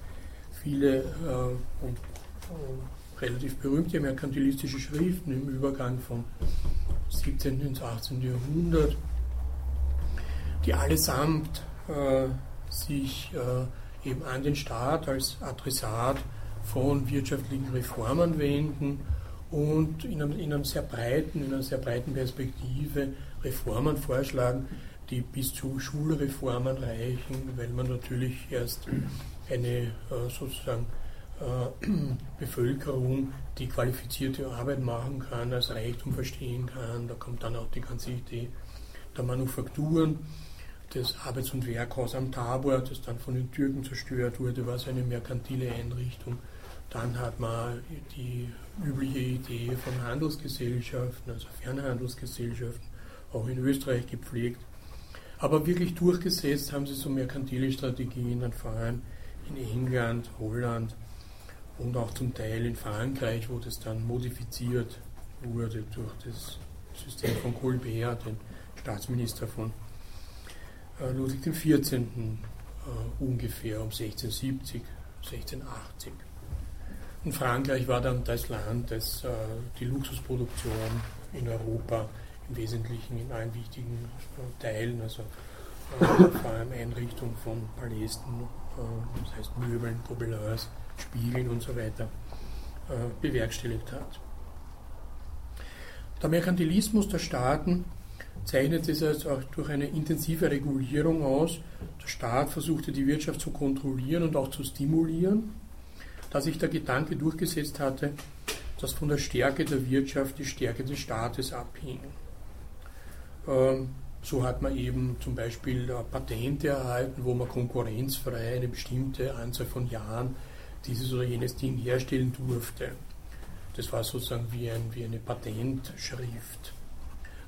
viele äh, und äh, relativ berühmte merkantilistische Schriften im Übergang vom 17. ins 18. Jahrhundert, die allesamt äh, sich äh, eben an den Staat als Adressat von wirtschaftlichen Reformen wenden und in, einem, in, einem sehr breiten, in einer sehr breiten Perspektive Reformen vorschlagen, die bis zu Schulreformen reichen, weil man natürlich erst eine äh, sozusagen äh, [CLEARS THROAT] Bevölkerung, die qualifizierte Arbeit machen kann, als Reichtum verstehen kann. Da kommt dann auch die ganze Idee der Manufakturen. Das Arbeits- und Werkhaus am Tabor, das dann von den Türken zerstört wurde, war so eine merkantile Einrichtung. Dann hat man die übliche Idee von Handelsgesellschaften, also Fernhandelsgesellschaften, auch in Österreich gepflegt. Aber wirklich durchgesetzt haben sie so merkantile Strategien vor allem in England, Holland und auch zum Teil in Frankreich, wo das dann modifiziert wurde durch das System von Colbert, den Staatsminister von äh, Ludwig XIV. Äh, ungefähr um 1670, 1680. Und Frankreich war dann das Land, das äh, die Luxusproduktion in Europa im Wesentlichen in allen wichtigen äh, Teilen, also äh, vor allem Einrichtung von Palästen, äh, das heißt Möbeln, Gobelins, Spiegeln und so weiter, bewerkstelligt hat. Der Merkantilismus der Staaten zeichnet sich also auch durch eine intensive Regulierung aus. Der Staat versuchte die Wirtschaft zu kontrollieren und auch zu stimulieren, da sich der Gedanke durchgesetzt hatte, dass von der Stärke der Wirtschaft die Stärke des Staates abhing. Ähm, so hat man eben zum Beispiel Patente erhalten, wo man konkurrenzfrei eine bestimmte Anzahl von Jahren dieses oder jenes Ding herstellen durfte. Das war sozusagen wie, ein, wie eine Patentschrift.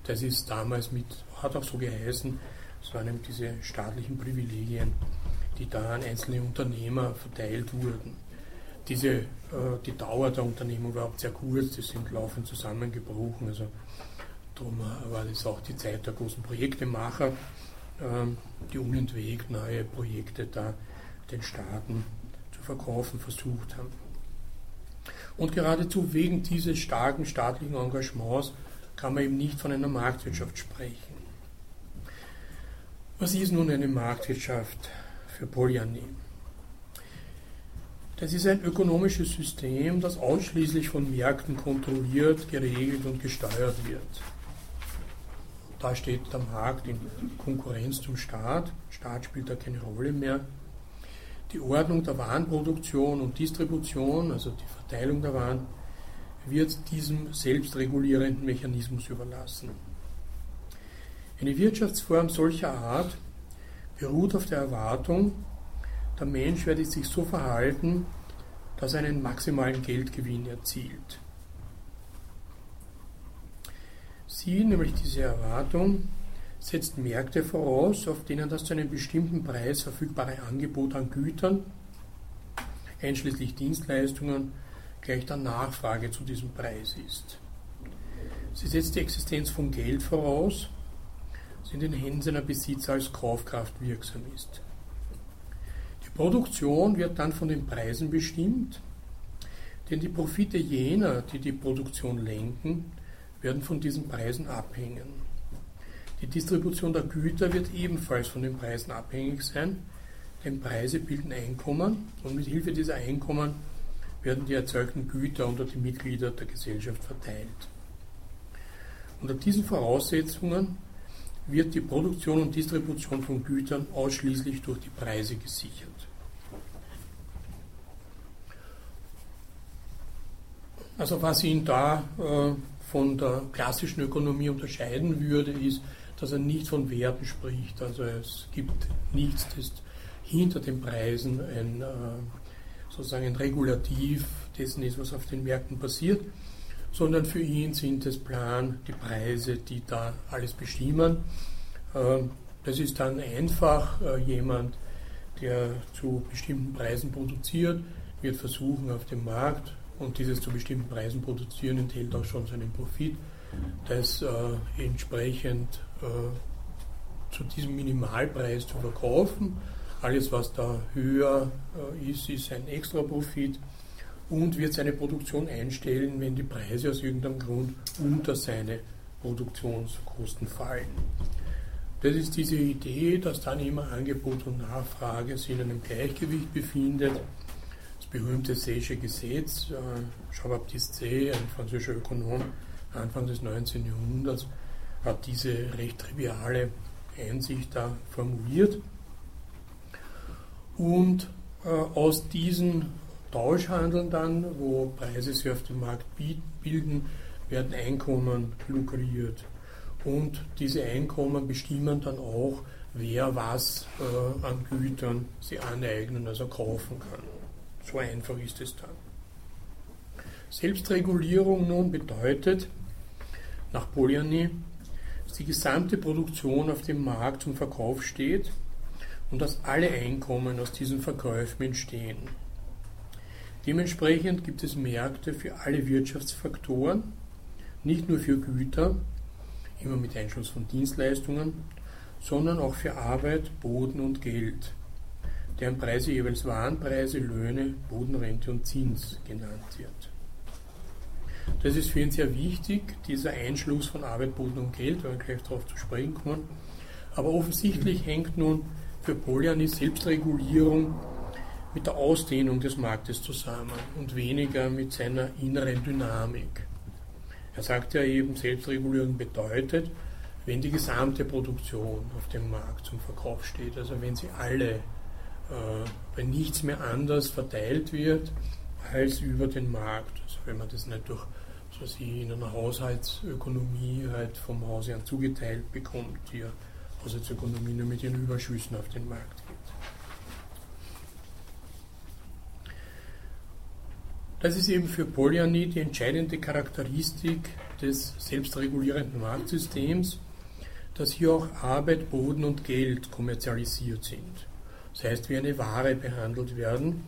Das ist damals mit, hat auch so geheißen, es waren eben diese staatlichen Privilegien, die da an einzelne Unternehmer verteilt wurden. diese, äh, die Dauer der Unternehmung war überhaupt sehr kurz, die sind laufend zusammengebrochen. Also darum war das auch die Zeit der großen Projektemacher, ähm, die unentwegt neue Projekte da den Staaten zu verkaufen versucht haben. Und geradezu wegen dieses starken staatlichen Engagements kann man eben nicht von einer Marktwirtschaft sprechen. Was ist nun eine Marktwirtschaft für Polyanie? Das ist ein ökonomisches System, das ausschließlich von Märkten kontrolliert, geregelt und gesteuert wird. Da steht der Markt in Konkurrenz zum Staat. Staat spielt da keine Rolle mehr. Die Ordnung der Warenproduktion und Distribution, also die Verteilung der Waren, wird diesem selbstregulierenden Mechanismus überlassen. Eine Wirtschaftsform solcher Art beruht auf der Erwartung, der Mensch werde sich so verhalten, dass er einen maximalen Geldgewinn erzielt. Sie, nämlich diese Erwartung, setzt Märkte voraus, auf denen das zu einem bestimmten Preis verfügbare Angebot an Gütern, einschließlich Dienstleistungen, gleich der Nachfrage zu diesem Preis ist. Sie setzt die Existenz von Geld voraus, das in den Händen seiner Besitzer als Kaufkraft wirksam ist. Die Produktion wird dann von den Preisen bestimmt, denn die Profite jener, die die Produktion lenken, werden von diesen Preisen abhängen. Die Distribution der Güter wird ebenfalls von den Preisen abhängig sein, denn Preise bilden Einkommen und mit Hilfe dieser Einkommen werden die erzeugten Güter unter die Mitglieder der Gesellschaft verteilt. Unter diesen Voraussetzungen wird die Produktion und Distribution von Gütern ausschließlich durch die Preise gesichert. Also was ihn da äh, von der klassischen Ökonomie unterscheiden würde, ist, dass er nicht von Werten spricht. Also es gibt nichts, das hinter den Preisen ein, äh, sozusagen ein Regulativ dessen ist, was auf den Märkten passiert, sondern für ihn sind es Plan, die Preise, die da alles bestimmen. Ähm, das ist dann einfach äh, jemand, der zu bestimmten Preisen produziert, wird versuchen auf dem Markt und dieses zu bestimmten Preisen produzieren enthält auch schon seinen Profit, das äh, entsprechend äh, zu diesem Minimalpreis zu verkaufen. Alles, was da höher äh, ist, ist ein extra Profit und wird seine Produktion einstellen, wenn die Preise aus irgendeinem Grund unter seine Produktionskosten fallen. Das ist diese Idee, dass dann immer Angebot und Nachfrage sich in einem Gleichgewicht befindet berühmte Seysche Gesetz, äh, Jean-Baptiste Say, ein französischer Ökonom, Anfang des 19. Jahrhunderts, hat diese recht triviale Einsicht da formuliert. Und äh, aus diesen Tauschhandeln dann, wo Preise sich auf dem Markt bilden, werden Einkommen lukriert. Und diese Einkommen bestimmen dann auch, wer was äh, an Gütern sie aneignen, also kaufen kann. So einfach ist es dann. Selbstregulierung nun bedeutet, nach Polyany, dass die gesamte Produktion auf dem Markt zum Verkauf steht und dass alle Einkommen aus diesen Verkäufen entstehen. Dementsprechend gibt es Märkte für alle Wirtschaftsfaktoren, nicht nur für Güter, immer mit Einschluss von Dienstleistungen, sondern auch für Arbeit, Boden und Geld deren Preise jeweils Warenpreise, Löhne, Bodenrente und Zins genannt wird. Das ist für ihn sehr wichtig, dieser Einschluss von Arbeit, Boden und Geld, weil wir gleich darauf zu sprechen kommen. Aber offensichtlich hängt nun für Polyani Selbstregulierung mit der Ausdehnung des Marktes zusammen und weniger mit seiner inneren Dynamik. Er sagt ja eben, Selbstregulierung bedeutet, wenn die gesamte Produktion auf dem Markt zum Verkauf steht, also wenn sie alle wenn nichts mehr anders verteilt wird als über den Markt. Also wenn man das nicht durch so sie in einer Haushaltsökonomie halt vom Hause an zugeteilt bekommt, die Haushaltsökonomie nur mit ihren Überschüssen auf den Markt geht. Das ist eben für Polyany die entscheidende Charakteristik des selbstregulierenden Marktsystems, dass hier auch Arbeit, Boden und Geld kommerzialisiert sind. Das heißt, wie eine Ware behandelt werden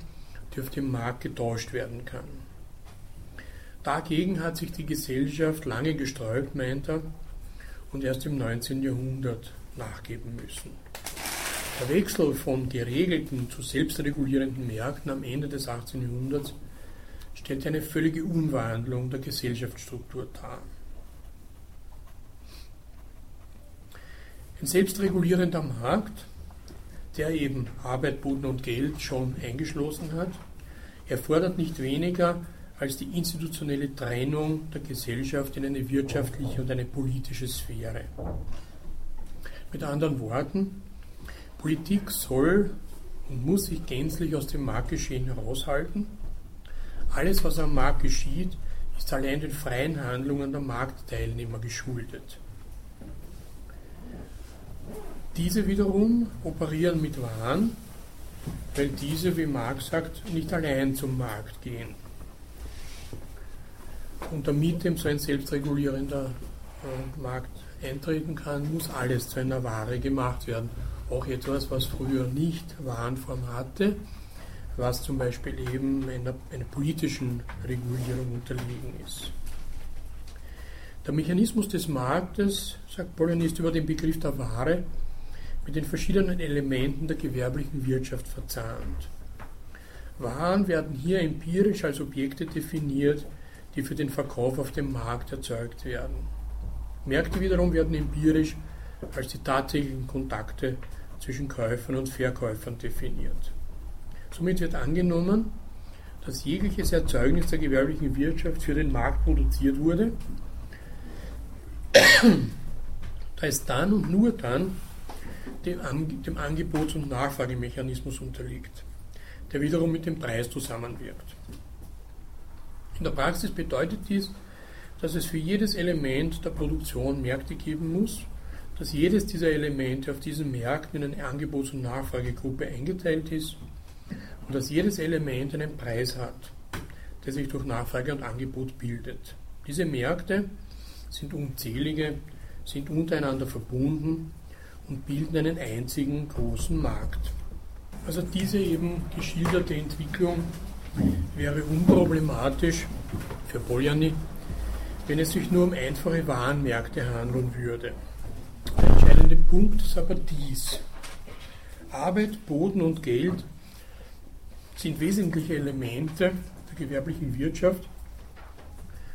die auf dem Markt getauscht werden kann. Dagegen hat sich die Gesellschaft lange gesträubt, meint er, und erst im 19. Jahrhundert nachgeben müssen. Der Wechsel von geregelten zu selbstregulierenden Märkten am Ende des 18. Jahrhunderts stellt eine völlige Umwandlung der Gesellschaftsstruktur dar. Ein selbstregulierender Markt, der eben Arbeit, Boden und Geld schon eingeschlossen hat, erfordert nicht weniger als die institutionelle Trennung der Gesellschaft in eine wirtschaftliche und eine politische Sphäre. Mit anderen Worten, Politik soll und muss sich gänzlich aus dem Marktgeschehen heraushalten. Alles, was am Markt geschieht, ist allein den freien Handlungen der Marktteilnehmer geschuldet. Diese wiederum operieren mit Waren, weil diese, wie Marx sagt, nicht allein zum Markt gehen. Und damit eben so ein selbstregulierender äh, Markt eintreten kann, muss alles zu einer Ware gemacht werden. Auch etwas, was früher nicht Warenform hatte, was zum Beispiel eben einer, einer politischen Regulierung unterlegen ist. Der Mechanismus des Marktes, sagt Polonist über den Begriff der Ware, mit den verschiedenen Elementen der gewerblichen Wirtschaft verzahnt. Waren werden hier empirisch als Objekte definiert, die für den Verkauf auf dem Markt erzeugt werden. Märkte wiederum werden empirisch als die tatsächlichen Kontakte zwischen Käufern und Verkäufern definiert. Somit wird angenommen, dass jegliches Erzeugnis der gewerblichen Wirtschaft für den Markt produziert wurde, [COUGHS] da es dann und nur dann dem, Angebots- und Nachfragemechanismus unterliegt, der wiederum mit dem Preis zusammenwirkt. In der Praxis bedeutet dies, dass es für jedes Element der Produktion Märkte geben muss, dass jedes dieser Elemente auf diesen Märkten in eine Angebots- und Nachfragegruppe eingeteilt ist und dass jedes Element einen Preis hat, der sich durch Nachfrage und Angebot bildet. Diese Märkte sind unzählige, sind untereinander verbunden und bilden einen einzigen großen Markt. Also diese eben geschilderte Entwicklung wäre unproblematisch für Poljany, wenn es sich nur um einfache Warenmärkte handeln würde. Der entscheidende Punkt ist aber dies. Arbeit, Boden und Geld sind wesentliche Elemente der gewerblichen Wirtschaft.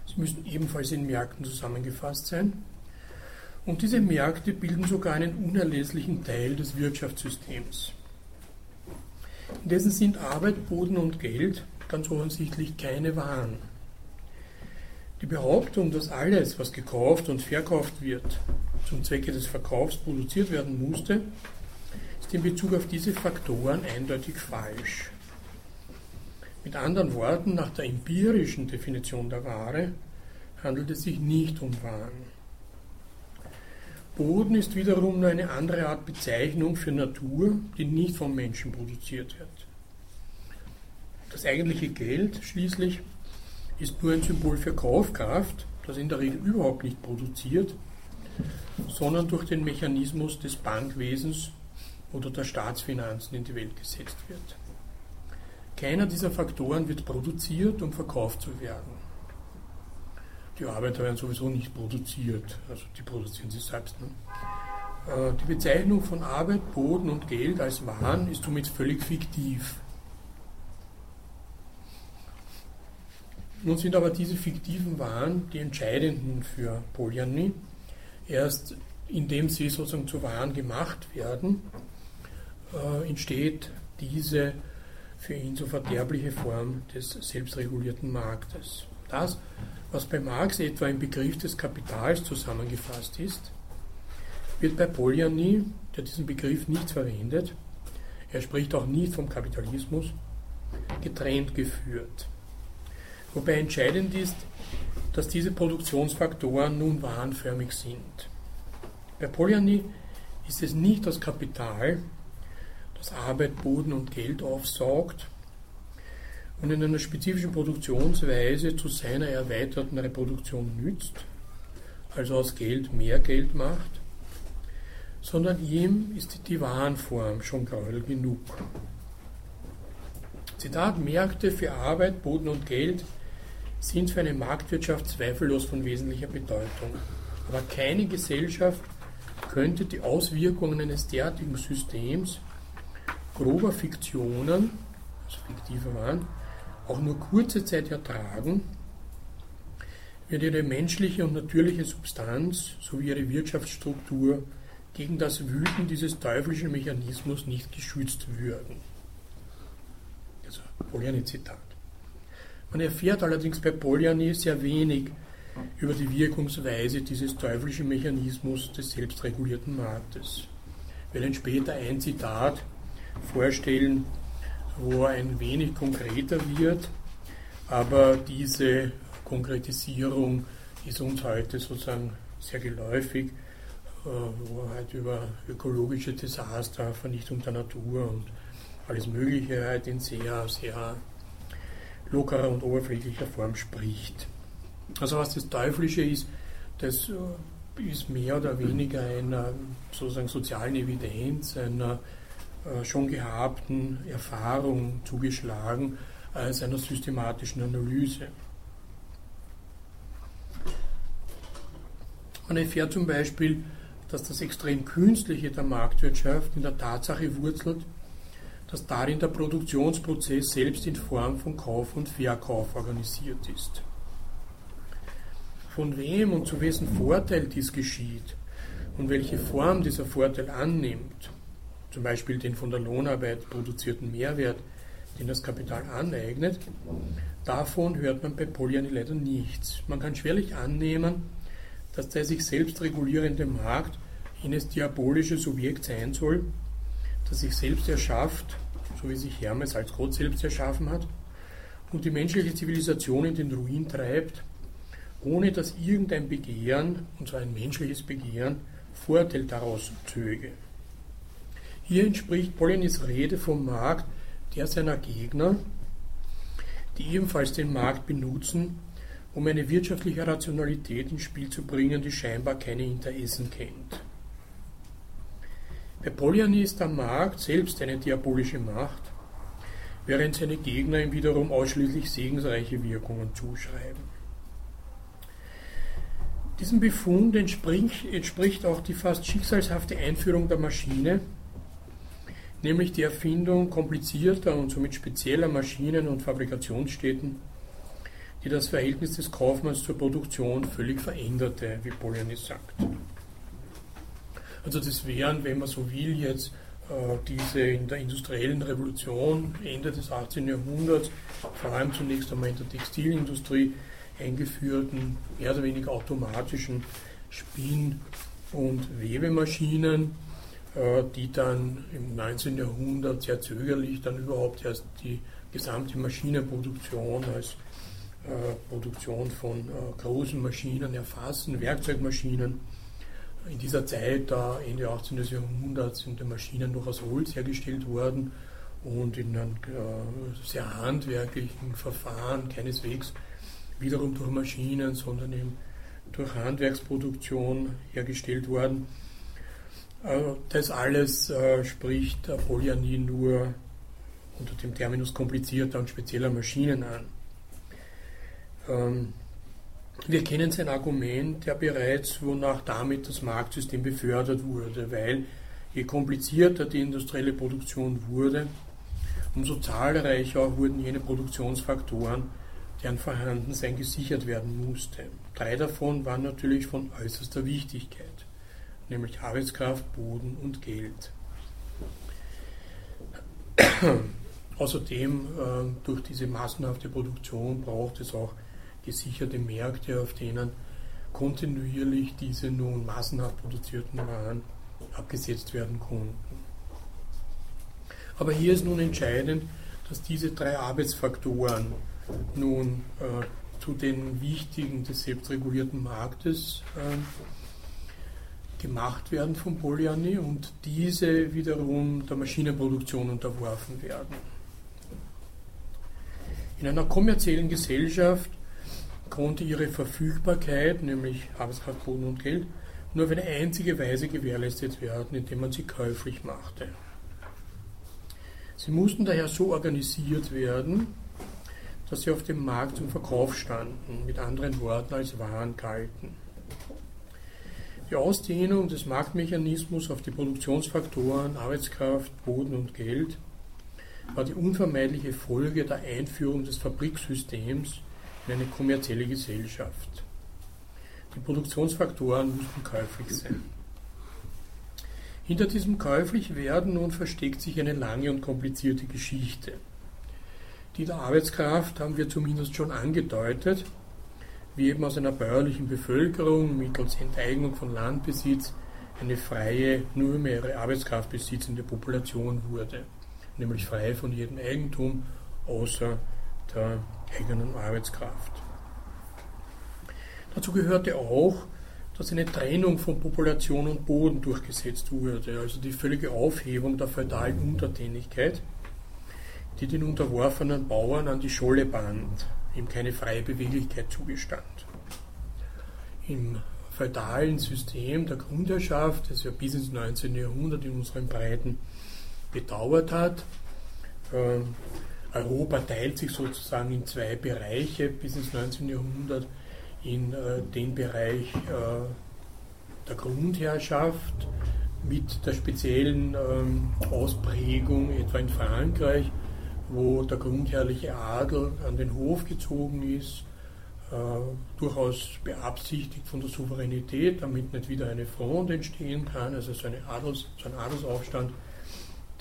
Sie müssen ebenfalls in Märkten zusammengefasst sein. Und diese Märkte bilden sogar einen unerlässlichen Teil des Wirtschaftssystems. Indessen sind Arbeit, Boden und Geld ganz offensichtlich keine Waren. Die Behauptung, dass alles, was gekauft und verkauft wird, zum Zwecke des Verkaufs produziert werden musste, ist in Bezug auf diese Faktoren eindeutig falsch. Mit anderen Worten, nach der empirischen Definition der Ware handelt es sich nicht um Waren. Boden ist wiederum nur eine andere Art Bezeichnung für Natur, die nicht vom Menschen produziert wird. Das eigentliche Geld schließlich ist nur ein Symbol für Kaufkraft, das in der Regel überhaupt nicht produziert, sondern durch den Mechanismus des Bankwesens oder der Staatsfinanzen in die Welt gesetzt wird. Keiner dieser Faktoren wird produziert, um verkauft zu werden die Arbeiter werden sowieso nicht produziert, also die produzieren sie selbst. Ne? Äh, die Bezeichnung von Arbeit, Boden und Geld als Waren ist somit völlig fiktiv. Nun sind aber diese fiktiven Waren die entscheidenden für Polyany. Erst indem sie sozusagen zu Waren gemacht werden, äh, entsteht diese für ihn so verderbliche Form des selbstregulierten Marktes. Das, was bei Marx etwa im Begriff des Kapitals zusammengefasst ist, wird bei Polyany, der diesen Begriff nicht verwendet, er spricht auch nicht vom Kapitalismus, getrennt geführt. Wobei entscheidend ist, dass diese Produktionsfaktoren nun warenförmig sind. Bei Polyany ist es nicht das Kapital, das Arbeit, Boden und Geld aufsaugt, und in einer spezifischen Produktionsweise zu seiner erweiterten Reproduktion nützt, also aus Geld mehr Geld macht, sondern ihm ist die Warenform schon gräuel genug. Zitat, Märkte für Arbeit, Boden und Geld sind für eine Marktwirtschaft zweifellos von wesentlicher Bedeutung. Aber keine Gesellschaft könnte die Auswirkungen eines derartigen Systems grober Fiktionen, also fiktive waren, auch nur kurze Zeit ertragen, wird ihre menschliche und natürliche Substanz sowie ihre Wirtschaftsstruktur gegen das Wüten dieses teuflischen Mechanismus nicht geschützt würden. Also Polyani-Zitat. Man erfährt allerdings bei Polyani sehr wenig über die Wirkungsweise dieses teuflischen Mechanismus des selbstregulierten Marktes. Ich werde später ein Zitat vorstellen, wo ein wenig konkreter wird, aber diese Konkretisierung ist uns heute sozusagen sehr geläufig, äh, wo er halt über ökologische Desaster, Vernichtung der Natur und alles Mögliche halt in sehr, sehr lockerer und oberflächlicher Form spricht. Also was das Teuflische ist, das äh, ist mehr oder weniger einer sozusagen sozialen Evidenz, einer schon gehabten Erfahrung zugeschlagen als einer systematischen Analyse. Man erfährt zum Beispiel, dass das extrem Künstliche der Marktwirtschaft in der Tatsache wurzelt, dass darin der Produktionsprozess selbst in Form von Kauf und Verkauf organisiert ist. Von wem und zu wessen Vorteil dies geschieht und welche Form dieser Vorteil annimmt, zum Beispiel den von der Lohnarbeit produzierten Mehrwert, den das Kapital aneignet, davon hört man bei Polyani leider nichts. Man kann schwerlich annehmen, dass der sich selbst regulierende Markt jenes diabolische Subjekt sein soll, das sich selbst erschafft, so wie sich Hermes als Gott selbst erschaffen hat, und die menschliche Zivilisation in den Ruin treibt, ohne dass irgendein Begehren, und zwar ein menschliches Begehren, Vorteil daraus zöge. Hier entspricht Polyanis Rede vom Markt der seiner Gegner, die ebenfalls den Markt benutzen, um eine wirtschaftliche Rationalität ins Spiel zu bringen, die scheinbar keine Interessen kennt. Bei Polyani ist der Markt selbst eine diabolische Macht, während seine Gegner ihm wiederum ausschließlich segensreiche Wirkungen zuschreiben. Diesem Befund entspricht auch die fast schicksalshafte Einführung der Maschine, nämlich die Erfindung komplizierter und somit spezieller Maschinen und Fabrikationsstätten, die das Verhältnis des Kaufmanns zur Produktion völlig veränderte, wie Polyani sagt. Also das wären, wenn man so will, jetzt äh, diese in der industriellen Revolution Ende des 18. Jahrhunderts, vor allem zunächst einmal in der Textilindustrie eingeführten, mehr oder weniger automatischen Spinn- und Webemaschinen, die dann im 19. Jahrhundert sehr zögerlich dann überhaupt erst die gesamte Maschinenproduktion als äh, Produktion von großen Maschinen erfassen, Werkzeugmaschinen in dieser Zeit, da Ende 18. Jahrhunderts, sind die Maschinen noch aus Holz hergestellt worden und in einem äh, sehr handwerklichen Verfahren, keineswegs wiederum durch Maschinen, sondern eben durch Handwerksproduktion hergestellt worden. Äh, das alles äh, spricht Polyanie nur unter dem Terminus komplizierter und spezieller Maschinen an. Ähm, wir kennen sein Argument ja bereits, wonach damit das Marktsystem befördert wurde, weil je komplizierter die industrielle Produktion wurde, umso zahlreicher wurden jene Produktionsfaktoren, deren Vorhandensein gesichert werden musste. Drei davon waren natürlich von äußerster Wichtigkeit, nämlich Arbeitskraft, Boden und Geld. [CLEARS THROAT] Außerdem, äh, durch diese massenhafte Produktion braucht es auch gesicherte Märkte, auf denen kontinuierlich diese nun massenhaft produzierten Waren abgesetzt werden konnten. Aber hier ist nun entscheidend, dass diese drei Arbeitsfaktoren nun äh, zu den wichtigen des selbstregulierten Marktes äh, gemacht werden von Polyani und diese wiederum der Maschinenproduktion unterworfen werden. In einer kommerziellen Gesellschaft konnte ihre Verfügbarkeit, nämlich Arbeitskraft, Boden und Geld, nur auf eine einzige Weise gewährleistet werden, indem man sie käuflich machte. Sie mussten daher so organisiert werden, dass sie auf dem Markt zum Verkauf standen, mit anderen Worten als Waren galten. Die Ausdehnung des Marktmechanismus auf die Produktionsfaktoren Arbeitskraft, Boden und Geld war die unvermeidliche Folge der Einführung des Fabriksystems in eine kommerzielle Gesellschaft. Die Produktionsfaktoren mussten käuflich sein. Hinter diesem Käuflichwerden nun versteckt sich eine lange und komplizierte Geschichte. Die der Arbeitskraft haben wir zumindest schon angedeutet, wie eben aus einer bäuerlichen Bevölkerung mittels Enteignung von Landbesitz eine freie, nur mehr Arbeitskraft besitzende Population wurde, nämlich frei von jedem Eigentum außer der eigenen Arbeitskraft. Dazu gehörte auch, dass eine Trennung von Population und Boden durchgesetzt wurde, also die völlige Aufhebung der feudalen Untertänigkeit, die den unterworfenen Bauern an die Scholle band, ihm keine freie Beweglichkeit zugestand. Im feudalen System der Grundherrschaft, das ja bis ins 19. Jahrhundert in unseren Breiten bedauert hat, äh, Europa teilt sich sozusagen in zwei Bereiche bis ins 19. Jahrhundert in äh, den Bereich äh, der Grundherrschaft mit der speziellen ähm, Ausprägung etwa in Frankreich, wo der grundherrliche Adel an den Hof gezogen ist, äh, durchaus beabsichtigt von der Souveränität, damit nicht wieder eine Front entstehen kann, also so, Adels, so ein Adelsaufstand,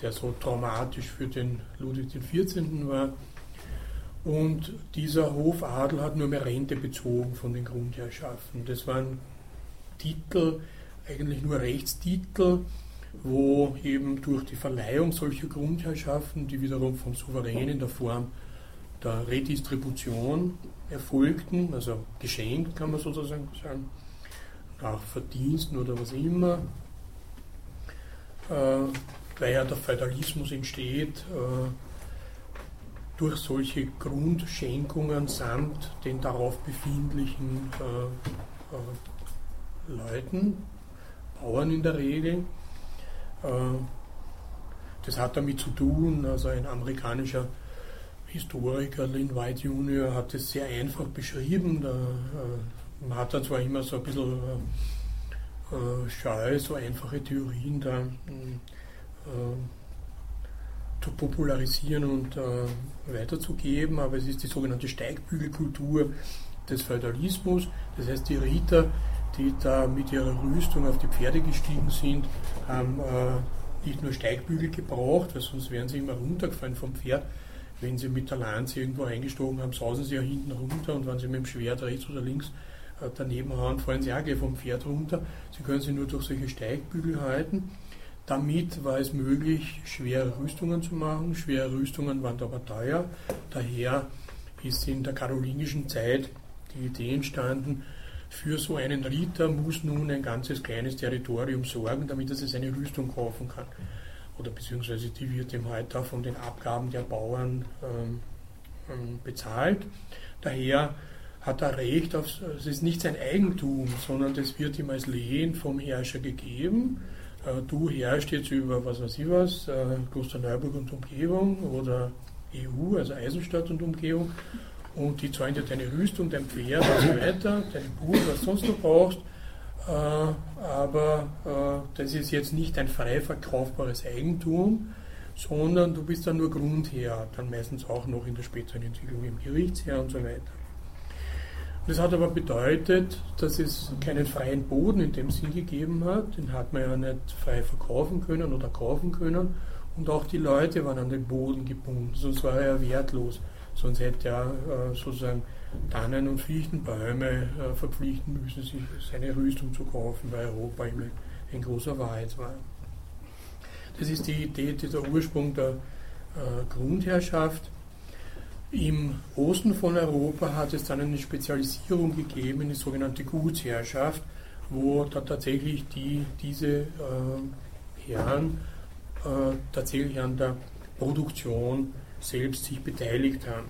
der so traumatisch für den Ludwig XIV. war und dieser Hofadel hat nur mehr Rente bezogen von den Grundherrschaften. Das waren Titel, eigentlich nur Rechtstitel, wo eben durch die Verleihung solcher Grundherrschaften, die wiederum vom Souverän in der Form der Redistribution erfolgten, also geschenkt kann man sozusagen sagen, nach Verdiensten oder was immer, äh, weil ja der Feudalismus entsteht, äh, durch solche Grundschenkungen samt den darauf befindlichen äh, äh, Leuten, Bauern in der Regel. Äh, das hat damit zu tun, also ein amerikanischer Historiker, Lynn White Jr., hat es sehr einfach beschrieben. Da, äh, man hat dann zwar immer so ein bisschen äh, scheu, so einfache Theorien da zu popularisieren und weiterzugeben, aber es ist die sogenannte Steigbügelkultur des Feudalismus. Das heißt, die Ritter, die da mit ihrer Rüstung auf die Pferde gestiegen sind, haben äh, nicht nur Steigbügel gebraucht, weil sonst wären sie immer runtergefallen vom Pferd. Wenn sie mit der Lanze irgendwo eingestochen haben, sausen sie ja hinten runter und wenn sie mit dem Schwert rechts oder links äh, daneben hauen, fallen sie auch gleich vom Pferd runter. Sie können sie nur durch solche Steigbügel halten. Damit war es möglich, schwere Rüstungen zu machen. Schwere Rüstungen waren aber teuer. Daher ist in der karolingischen Zeit die Idee entstanden, für so einen Ritter muss nun ein ganzes kleines Territorium sorgen, damit er sich seine Rüstung kaufen kann. Oder beziehungsweise die wird ihm heute auch von den Abgaben der Bauern ähm, ähm, bezahlt. Daher hat er Recht auf, es ist nicht sein Eigentum, sondern das wird ihm als Lehen vom Herrscher gegeben äh, du herrschst jetzt über was weiß ich was, äh, Klosterneuburg und Umgebung oder EU, also Eisenstadt und Umgebung, und die zahlen dir deine Rüstung, dein Pferd und so weiter, deine Buch, was sonst du brauchst. Äh, aber das ist jetzt nicht ein frei verkaufbares Eigentum, sondern du bist dann nur Grundherr, dann meistens auch noch in der späteren Entwicklung im Gerichtsherr und so weiter. Das hat aber bedeutet, dass es keinen freien Boden in dem Sinn gegeben hat. Den hat man ja nicht frei verkaufen können oder kaufen können. Und auch die Leute waren an den Boden gebunden, sonst war er ja wertlos. Sonst hätte er äh, sozusagen Tannen- und Fichtenbäume äh, verpflichten müssen, sich seine Rüstung zu kaufen, weil Europa immer ein großer Wahrheit war. Das ist die Idee, dieser Ursprung der äh, Grundherrschaft. Im Osten von Europa hat es dann eine Spezialisierung gegeben in die sogenannte Gutsherrschaft, wo da tatsächlich die, diese äh, Herren tatsächlich an der Produktion selbst sich beteiligt haben.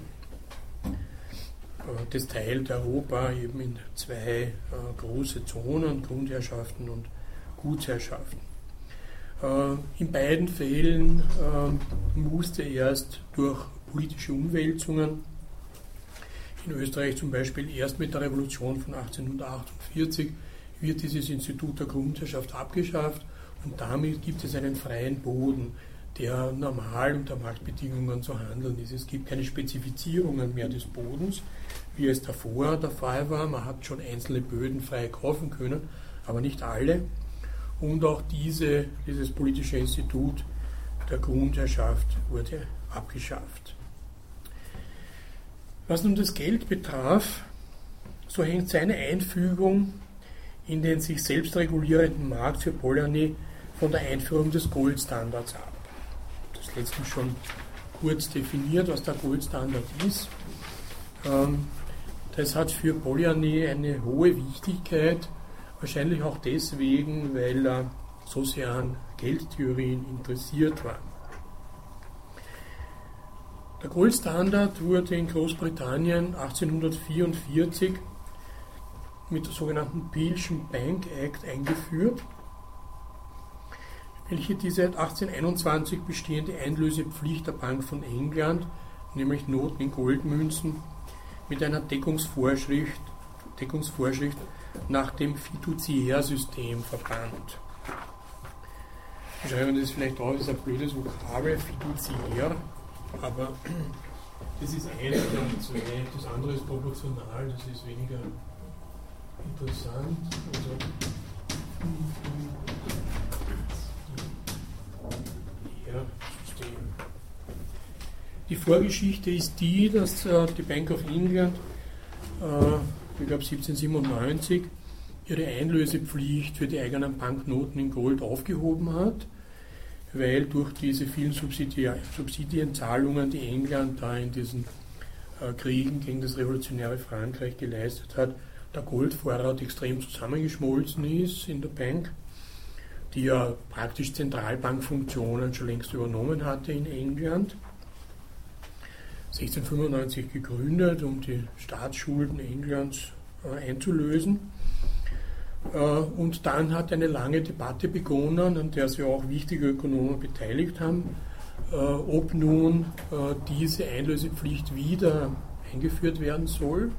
Äh, das teilt Europa eben in zwei äh, große Zonen, Grundherrschaften und Gutsherrschaften. Äh, in beiden Fällen musste erst durch politische Umwälzungen, in Österreich zum Beispiel erst mit der Revolution von 1848, wird dieses Institut der Grundherrschaft abgeschafft und damit gibt es einen freien Boden, der normal unter Marktbedingungen zu handeln ist. Es gibt keine Spezifizierungen mehr des Bodens, wie es davor der Fall war. Man hat schon einzelne Böden frei kaufen können, aber nicht alle. Und auch diese, dieses politische Institut der Grundherrschaft wurde abgeschafft. Was nun das Geld betraf, so hängt seine Einfügung in den sich selbst regulierenden Markt für Polanyi von der Einführung des Goldstandards ab. Ist letztlich schon kurz definiert, was der Goldstandard ist. Ähm, das hat für Polanyi eine hohe Wichtigkeit, wahrscheinlich auch deswegen, weil er so sehr an Geldtheorien interessiert war. Der Goldstandard wurde in Großbritannien 1844 mit der sogenannten Peelschen Bank Act eingeführt, welche diese 1821 bestehende Einlösepflicht der Bank von England, nämlich Noten in Goldmünzen, mit einer Deckungsvorschrift, Deckungsvorschrift nach dem Fiduziärsystem verband. Wir schreiben das vielleicht auf, das ist ein blödes Vokabel, Fiduziär, aber das ist der zwei, das andere ist proportional, das ist weniger interessant. Also, Die Vorgeschichte ist die, dass äh, die Bank of England, äh, ich glaube 1797, ihre Einlösepflicht für die eigenen Banknoten in Gold aufgehoben hat, weil durch diese vielen Subsidienzahlungen, die England da in diesen äh, Kriegen gegen das revolutionäre Frankreich geleistet hat, der Goldvorrat extrem zusammengeschmolzen ist in der Bank, die ja praktisch Zentralbankfunktionen schon längst übernommen hatte in England. 1695 gegründet, um die Staatsschulden Englands äh, einzulösen. Äh, und dann hat eine lange Debatte begonnen, an der sich auch wichtige Ökonomen beteiligt haben, äh, ob nun äh, diese Einlösepflicht wieder eingeführt werden soll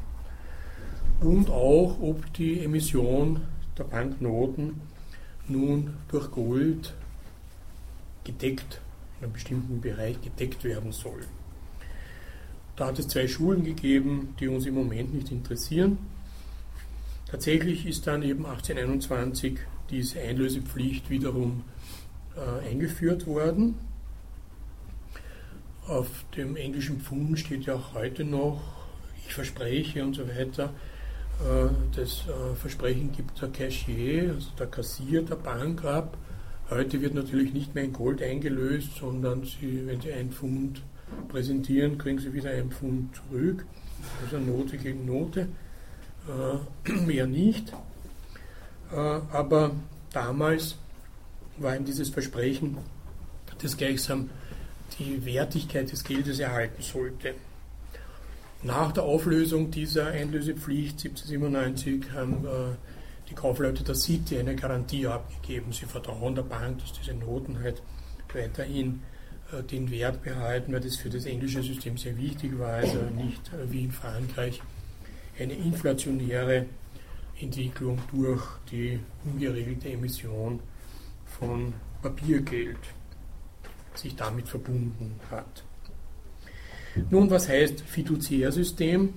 und auch, ob die Emission der Banknoten nun durch Gold gedeckt, in einem bestimmten Bereich gedeckt werden soll. Da hat es zwei Schulen gegeben, die uns im Moment nicht interessieren. Tatsächlich ist dann eben 1821 diese Einlösepflicht wiederum äh, eingeführt worden. Auf dem englischen Pfund steht ja auch heute noch, ich verspreche und so weiter. Äh, das äh, Versprechen gibt der Cashier, also der Kassier der Bank ab. Heute wird natürlich nicht mehr in Gold eingelöst, sondern Sie, wenn Sie ein Pfund präsentieren, kriegen Sie wieder ein Pfund zurück. Also Note gegen Note, äh, [CLEARS THROAT] mehr nicht. Äh, aber damals war ihm dieses Versprechen, das gleichsam die Wertigkeit des Geldes erhalten sollte. Nach der Auflösung dieser Einlösepflicht 1797 haben äh, die Kaufleute der City eine Garantie abgegeben. Sie vertrauen der Bank, dass diese Noten halt weiterhin äh, den Wert behalten, weil das für das englische System sehr wichtig war, also nicht äh, wie in Frankreich eine inflationäre Entwicklung durch die ungeregelte Emission von Papiergeld sich damit verbunden hat. Nun, was heißt Fiduziärsystem?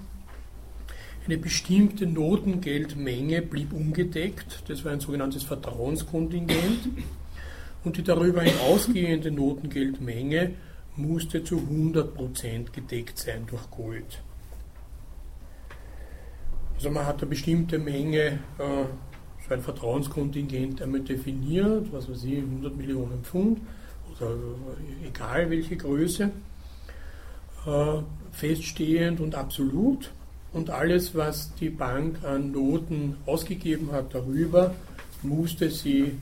Eine bestimmte Notengeldmenge blieb ungedeckt, das war ein sogenanntes Vertrauenskontingent und die darüber [LAUGHS] hinausgehende Notengeldmenge musste zu 100% gedeckt sein durch Gold. Also man hat eine bestimmte Menge, äh, so ein Vertrauenskontingent einmal definiert, was weiß ich, 100 Millionen Pfund oder egal welche Größe, äh, feststehend und absolut. Und alles, was die Bank an Noten ausgegeben hat darüber, musste sie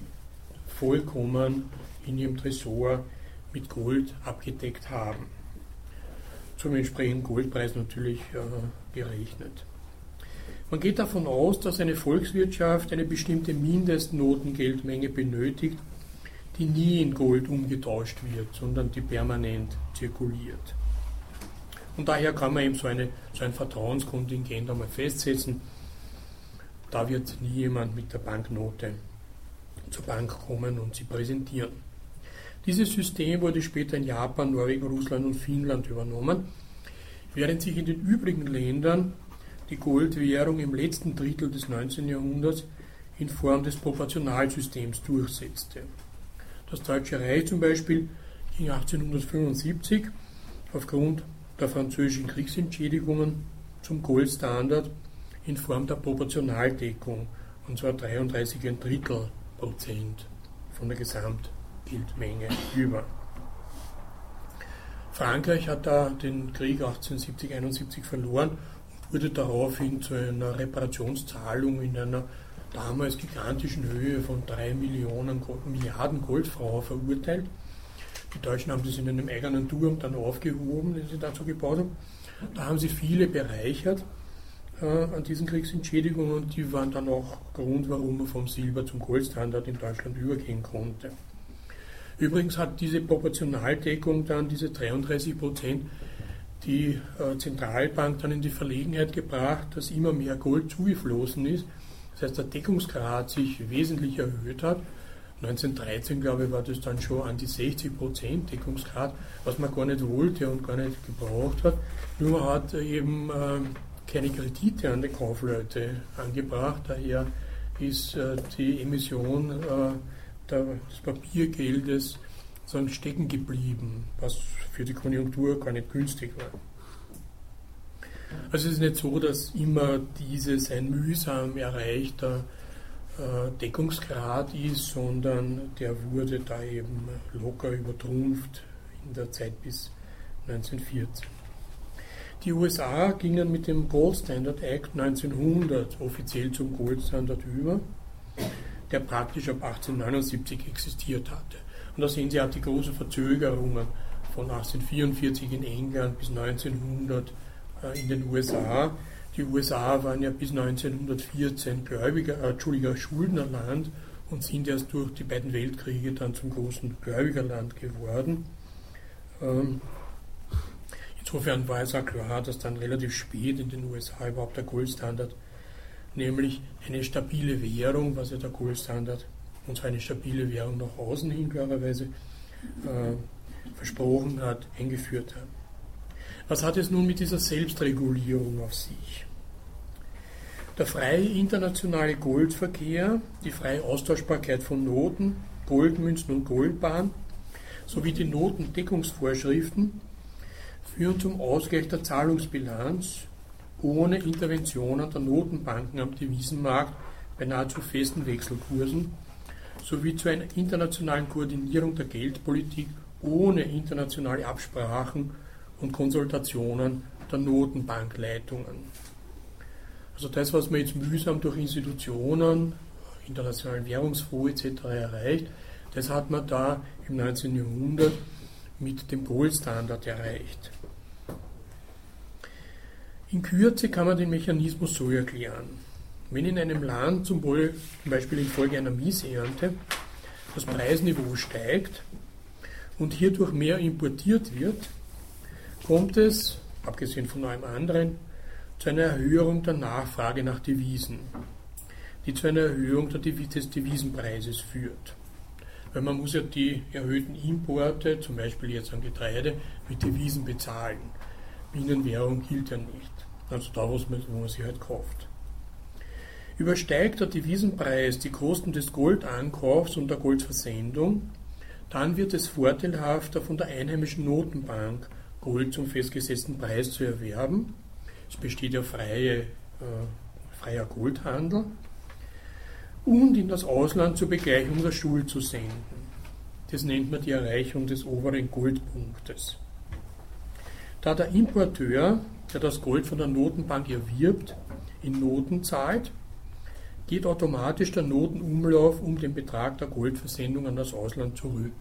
vollkommen in ihrem Tresor mit Gold abgedeckt haben. Zum entsprechenden Goldpreis natürlich äh, gerechnet. Man geht davon aus, dass eine Volkswirtschaft eine bestimmte Mindestnotengeldmenge benötigt, die nie in Gold umgetauscht wird, sondern die permanent zirkuliert. Und daher kann man eben so, eine, so ein Vertrauenskontingent einmal festsetzen. Da wird nie jemand mit der Banknote zur Bank kommen und sie präsentieren. Dieses System wurde später in Japan, Norwegen, Russland und Finnland übernommen, während sich in den übrigen Ländern die Goldwährung im letzten Drittel des 19. Jahrhunderts in Form des Proportionalsystems durchsetzte. Das Deutsche Reich zum Beispiel ging 1875 aufgrund der französischen Kriegsentschädigungen zum Goldstandard in Form der Proportionaldeckung, und zwar 33 ein Drittel Prozent von der Gesamtgeldmenge [LAUGHS] über. Frankreich hat da den Krieg 1870-71 verloren und wurde daraufhin zu einer Reparationszahlung in einer damals gigantischen Höhe von 3 Millionen, Milliarden Goldfrauen verurteilt. Die Deutschen haben das in einem eigenen Turm dann aufgehoben, den sie dazu gebaut haben. Da haben sie viele bereichert an diesen Kriegsentschädigungen und die waren dann auch Grund, warum man vom Silber zum Goldstandard in Deutschland übergehen konnte. Übrigens hat diese Proportionaldeckung dann, diese 33 Prozent, die äh, Zentralbank dann in die Verlegenheit gebracht, dass immer mehr Gold zugeflossen ist. Das heißt, der Deckungsgrad sich wesentlich erhöht hat 1913, glaube ich, war das dann schon an die 60 Prozent Deckungsgrad, was man gar nicht wollte und gar nicht gebraucht hat. Nur man hat eben äh, keine Kredite an die Kaufleute angebracht, daher ist äh, die Emission äh, der, des Papiergeldes sozusagen stecken geblieben, was für die Konjunktur gar nicht günstig war. Also es ist nicht so, dass immer dieses ein mühsam erreichter äh, Deckungsgrad ist, sondern der wurde da eben locker übertrumpft in der Zeit bis 1914. Die USA gingen mit dem Gold Standard Act 1900 offiziell zum Gold Standard über, der praktisch ab 1879 existiert hatte. Und da sehen Sie auch die großen Verzögerungen von 1844 in England bis 1900 äh, in den USA. Die USA waren ja bis 1914 Gläubiger, äh, Entschuldiger, Schuldnerland und sind erst durch die beiden Weltkriege dann zum großen Gläubigerland geworden. Ähm, insofern war es auch klar, dass dann relativ spät in den USA überhaupt der Goldstandard, nämlich eine stabile Währung, was ja der Goldstandard und so eine stabile Währung nach außen hin klarerweise äh, versprochen hat, eingeführt haben. Was hat es nun mit dieser Selbstregulierung auf sich? Der freie internationale Goldverkehr, die freie Austauschbarkeit von Noten, Goldmünzen und Goldbahn sowie die Notendeckungsvorschriften führen zum Ausgleich der Zahlungsbilanz ohne Interventionen der Notenbanken am Devisenmarkt bei nahezu festen Wechselkursen sowie zu einer internationalen Koordinierung der Geldpolitik ohne internationale Absprachen und Konsultationen der Notenbankleitungen. Also das, was man jetzt mühsam durch Institutionen, internationalen Währungsfonds etc. erreicht, das hat man da im 19. Jahrhundert mit dem Goldstandard erreicht. In Kürze kann man den Mechanismus so erklären. Wenn in einem Land zum Beispiel infolge einer Missernte das Preisniveau steigt und hierdurch mehr importiert wird, kommt es, abgesehen von allem anderen, zu einer Erhöhung der Nachfrage nach Devisen, die zu einer Erhöhung des Devisenpreises führt. Weil man muss ja die erhöhten Importe, zum Beispiel jetzt an Getreide, mit Devisen bezahlen. Binnenwährung gilt ja nicht. Also da, wo man, sie halt kauft. Übersteigt der Devisenpreis die Kosten des Goldankaufs und der Goldversendung, dann wird es vorteilhafter von der einheimischen Notenbank Gold zum festgesetzten Preis zu erwerben. Es besteht ja freie, äh, freier Goldhandel. Und in das Ausland zur Begleichung der Schuld zu senden. Das nennt man die Erreichung des oberen Goldpunktes. Da der Importeur, der das Gold von der Notenbank erwirbt, in Noten zahlt, geht automatisch der Notenumlauf um den Betrag der Goldversendung an das Ausland zurück.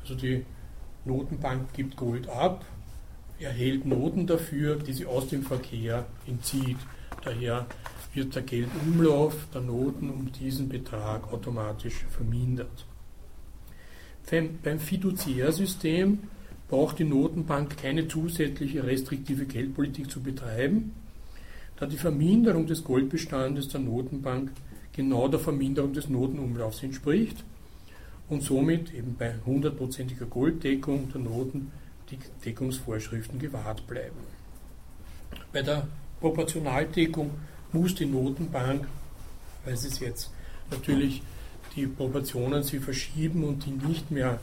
Also die Notenbank gibt Gold ab, erhält Noten dafür, die sie aus dem Verkehr entzieht. Daher wird der Geldumlauf der Noten um diesen Betrag automatisch vermindert. beim Fiduziärsystem braucht die Notenbank keine zusätzliche restriktive Geldpolitik zu betreiben, da die Verminderung des Goldbestandes der Notenbank genau der Verminderung des Notenumlaufs entspricht und somit eben bei hundertprozentiger Golddeckung der Noten die Deckungsvorschriften gewahrt bleiben. Bei der Proportionaldeckung muss die Notenbank, weil es jetzt natürlich die Proportionen sie verschieben und die nicht mehr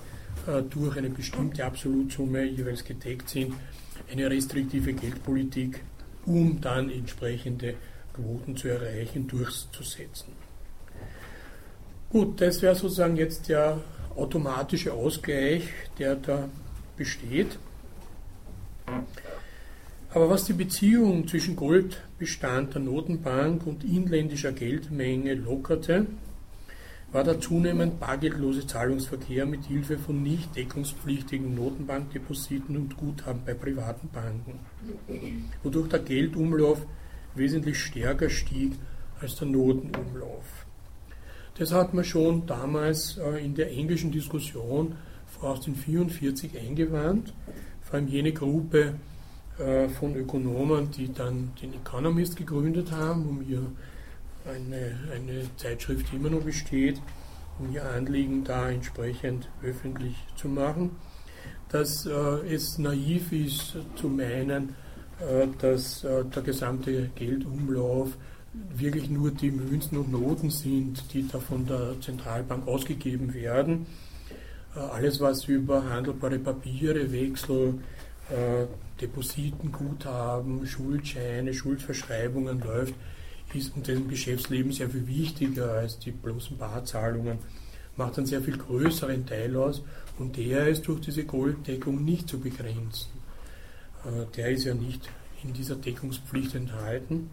durch eine bestimmte Absolutsumme jeweils gedeckt sind, eine restriktive Geldpolitik, um dann entsprechende Quoten zu erreichen, durchzusetzen. Gut, das wäre sozusagen jetzt der automatische Ausgleich, der da besteht. Aber was die Beziehung zwischen Goldbestand der Notenbank und inländischer Geldmenge lockerte, war der zunehmend bargeldlose Zahlungsverkehr mit Hilfe von nicht deckungspflichtigen Notenbankdepositen und Guthaben bei privaten Banken, wodurch der Geldumlauf wesentlich stärker stieg als der Notenumlauf. Das hat man schon damals äh, in der englischen Diskussion vor 1844 eingewandt, vor allem jene Gruppe äh, von Ökonomen, die dann den Economist gegründet haben, um ihr eine, eine Zeitschrift, die immer noch besteht, um ihr Anliegen da entsprechend öffentlich zu machen, dass äh, es naiv ist zu meinen, äh, dass äh, der gesamte Geldumlauf wirklich nur die Münzen und Noten sind, die da von der Zentralbank ausgegeben werden. Äh, alles, was über handelbare Papiere, Wechsel, äh, Depositen, Guthaben, Schuldscheine, Schuldverschreibungen läuft, in dem Geschäftsleben sehr viel wichtiger als die bloßen Barzahlungen, macht einen sehr viel größeren Teil aus und der ist durch diese Golddeckung nicht zu begrenzen. Äh, der ist ja nicht in dieser Deckungspflicht enthalten.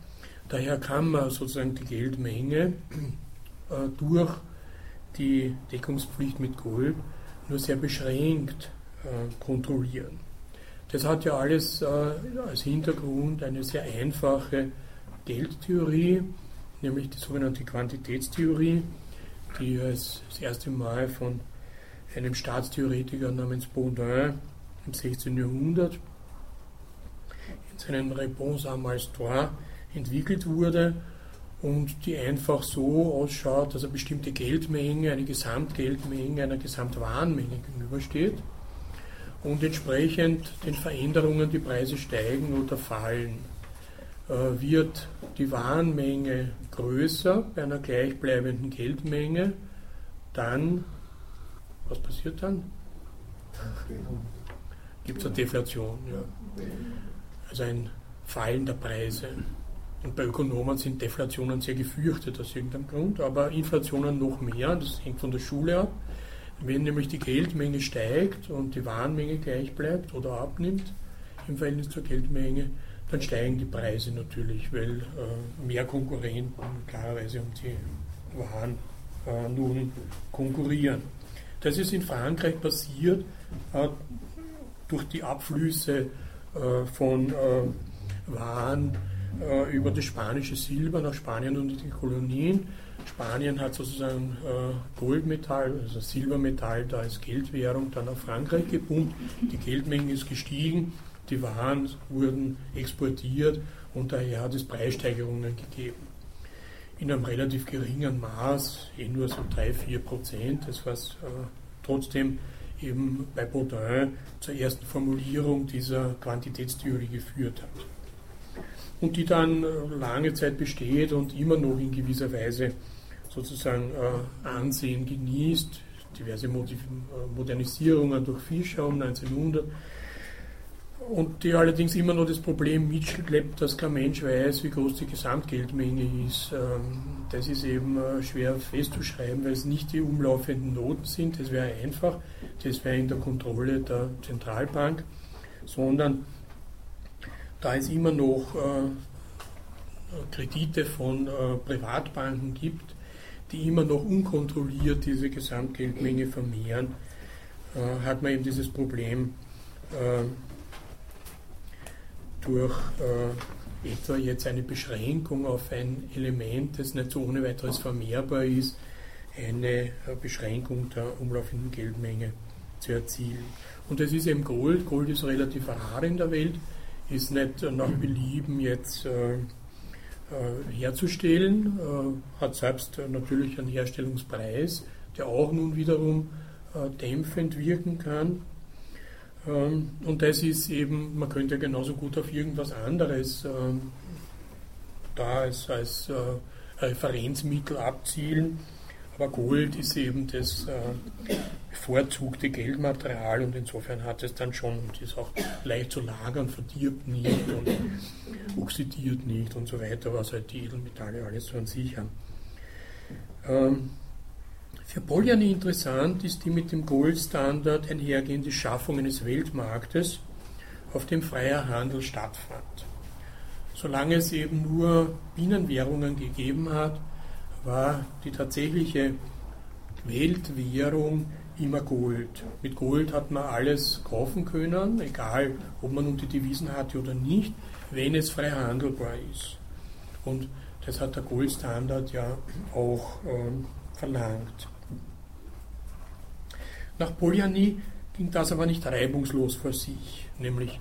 Daher kann man sozusagen die Geldmenge äh, durch die Deckungspflicht mit Gold nur sehr beschränkt äh, kontrollieren. Das hat ja alles als Hintergrund eine sehr einfache Geldtheorie, nämlich die sogenannte Quantitätstheorie, die als das erste Mal von einem Staatstheoretiker namens Baudin im 16. Jahrhundert in seinen Réponse à Malstois entwickelt wurde und die einfach so ausschaut, dass eine bestimmte Geldmenge, eine Gesamtgeldmenge einer Gesamtwarenmenge gegenübersteht und entsprechend den Veränderungen die Preise steigen oder fallen. Äh, wird die Warenmenge größer bei einer gleichbleibenden Geldmenge, dann, was passiert dann? Gibt es eine Deflation. Ja. Also ein Fallen der Preise. Und bei Ökonomen sind Deflationen sehr gefürchtet aus irgendeinem Grund, aber Inflationen noch mehr, das hängt von der Schule ab. Wenn nämlich die Geldmenge steigt und die Warenmenge gleich bleibt oder abnimmt im Verhältnis zur Geldmenge, dann steigen die Preise natürlich, weil äh, mehr Konkurrenten klarerweise um die Waren äh, nun konkurrieren. Das ist in Frankreich passiert äh, durch die Abflüsse äh, von äh, Waren äh, über das spanische Silber nach Spanien und die Kolonien. Spanien hat sozusagen Goldmetall, also Silbermetall da als Geldwährung dann auf Frankreich gepumpt. Die Geldmenge ist gestiegen, die Waren wurden exportiert und daher hat es Preissteigerungen gegeben. In einem relativ geringen Maß, eh nur so 3-4 Prozent, das was äh, trotzdem eben bei Baudin zur ersten Formulierung dieser Quantitätstheorie geführt hat und die dann äh, lange Zeit besteht und immer noch in gewisser Weise sozusagen äh, Ansehen genießt. Diverse äh, Modernisierungen durch Fischer um 1900 und die allerdings immer noch das Problem mitschleppt, dass kein Mensch weiß, wie groß die Gesamtgeldmenge ist. Ähm, das ist eben schwer festzuschreiben, weil es nicht die umlaufenden Noten sind, das wäre einfach, das wäre in der Kontrolle der Zentralbank, sondern da es immer noch äh, Kredite von äh, Privatbanken gibt, die immer noch unkontrolliert diese Gesamtgeldmenge vermehren, äh, hat man eben dieses Problem äh, durch äh, etwa jetzt eine Beschränkung auf ein Element, das nicht so ohne weiteres vermehrbar ist, eine Beschränkung der umlaufenden Geldmenge zu erzielen. Und das ist eben Gold. Gold ist relativ rar in der Welt, ist nicht nach Belieben jetzt äh, äh, herzustellen, äh, hat selbst natürlich einen Herstellungspreis, der auch nun wiederum äh, dämpfend wirken kann. Ähm, und das ist eben, man könnte genauso gut auf irgendwas anderes ähm, da als, als Referenzmittel abzielen. Aber Gold ist eben das bevorzugte Geldmaterial und insofern hat es dann schon und ist auch leicht zu lagern, verdirbt nicht und oxidiert nicht und so weiter, was halt die Edelmetalle alles so an sich haben. Für Polyani interessant ist die mit dem Goldstandard einhergehende Schaffung eines Weltmarktes, auf dem freier Handel stattfand. Solange es eben nur Binnenwährungen gegeben hat, war die tatsächliche Weltwährung immer Gold. Mit Gold hat man alles kaufen können, egal ob man nun die Devisen hatte oder nicht, wenn es frei handelbar ist. Und das hat der Goldstandard ja auch ähm, verlangt. Nach Polyani ging das aber nicht reibungslos vor sich, nämlich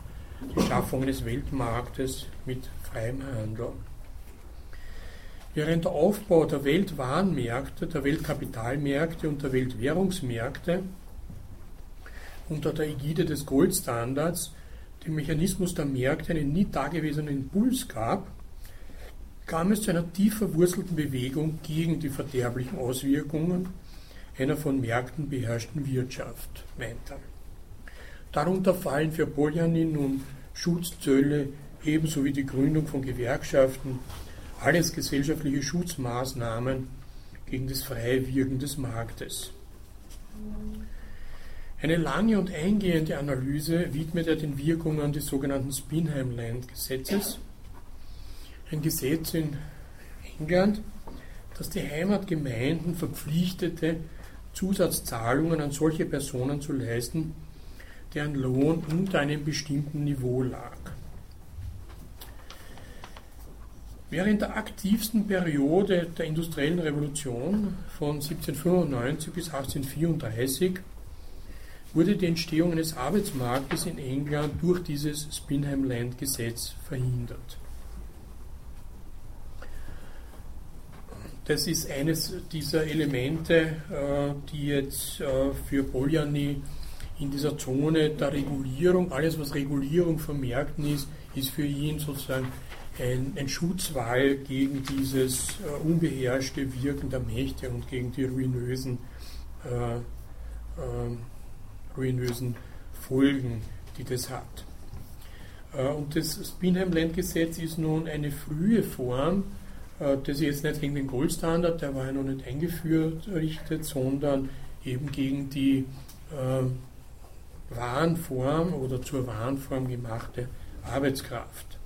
die Schaffung eines Weltmarktes mit freiem Handel. Während der Aufbau der Weltwarenmärkte, der Weltkapitalmärkte und der Weltwährungsmärkte unter der Ägide des Goldstandards dem Mechanismus der Märkte einen nie dagewesenen Impuls gab, kam es zu einer tief verwurzelten Bewegung gegen die verderblichen Auswirkungen einer von Märkten beherrschten Wirtschaft, meint er. Darunter fallen für Poljani nun Schutzzölle ebenso wie die Gründung von Gewerkschaften, alles gesellschaftliche Schutzmaßnahmen gegen das freie Wirken des Marktes. Eine lange und eingehende Analyse widmet er den Wirkungen des sogenannten Spinheim-Land-Gesetzes, ein Gesetz in England, das die Heimatgemeinden verpflichtete, Zusatzzahlungen an solche Personen zu leisten, deren Lohn unter einem bestimmten Niveau lag. Während der aktivsten Periode der industriellen Revolution von 1795 bis 1834 wurde die Entstehung eines Arbeitsmarktes in England durch dieses Spinheim Land Gesetz verhindert. Das ist eines dieser Elemente, äh, die jetzt äh, für Polyani in dieser Zone der Regulierung, alles was Regulierung von Märkten ist, ist für ihn sozusagen ein, ein Schutzwall gegen dieses äh, unbeherrschte Wirken der Mächte und gegen die ruinösen, äh, äh, ruinösen Folgen, die das hat. Und das Spinheim-Land-Gesetz ist nun eine frühe Form, das ist jetzt nicht gegen den Goldstandard, der war ja noch nicht eingeführt, richtet, sondern eben gegen die äh, Warenform oder zur Warenform gemachte Arbeitskraft.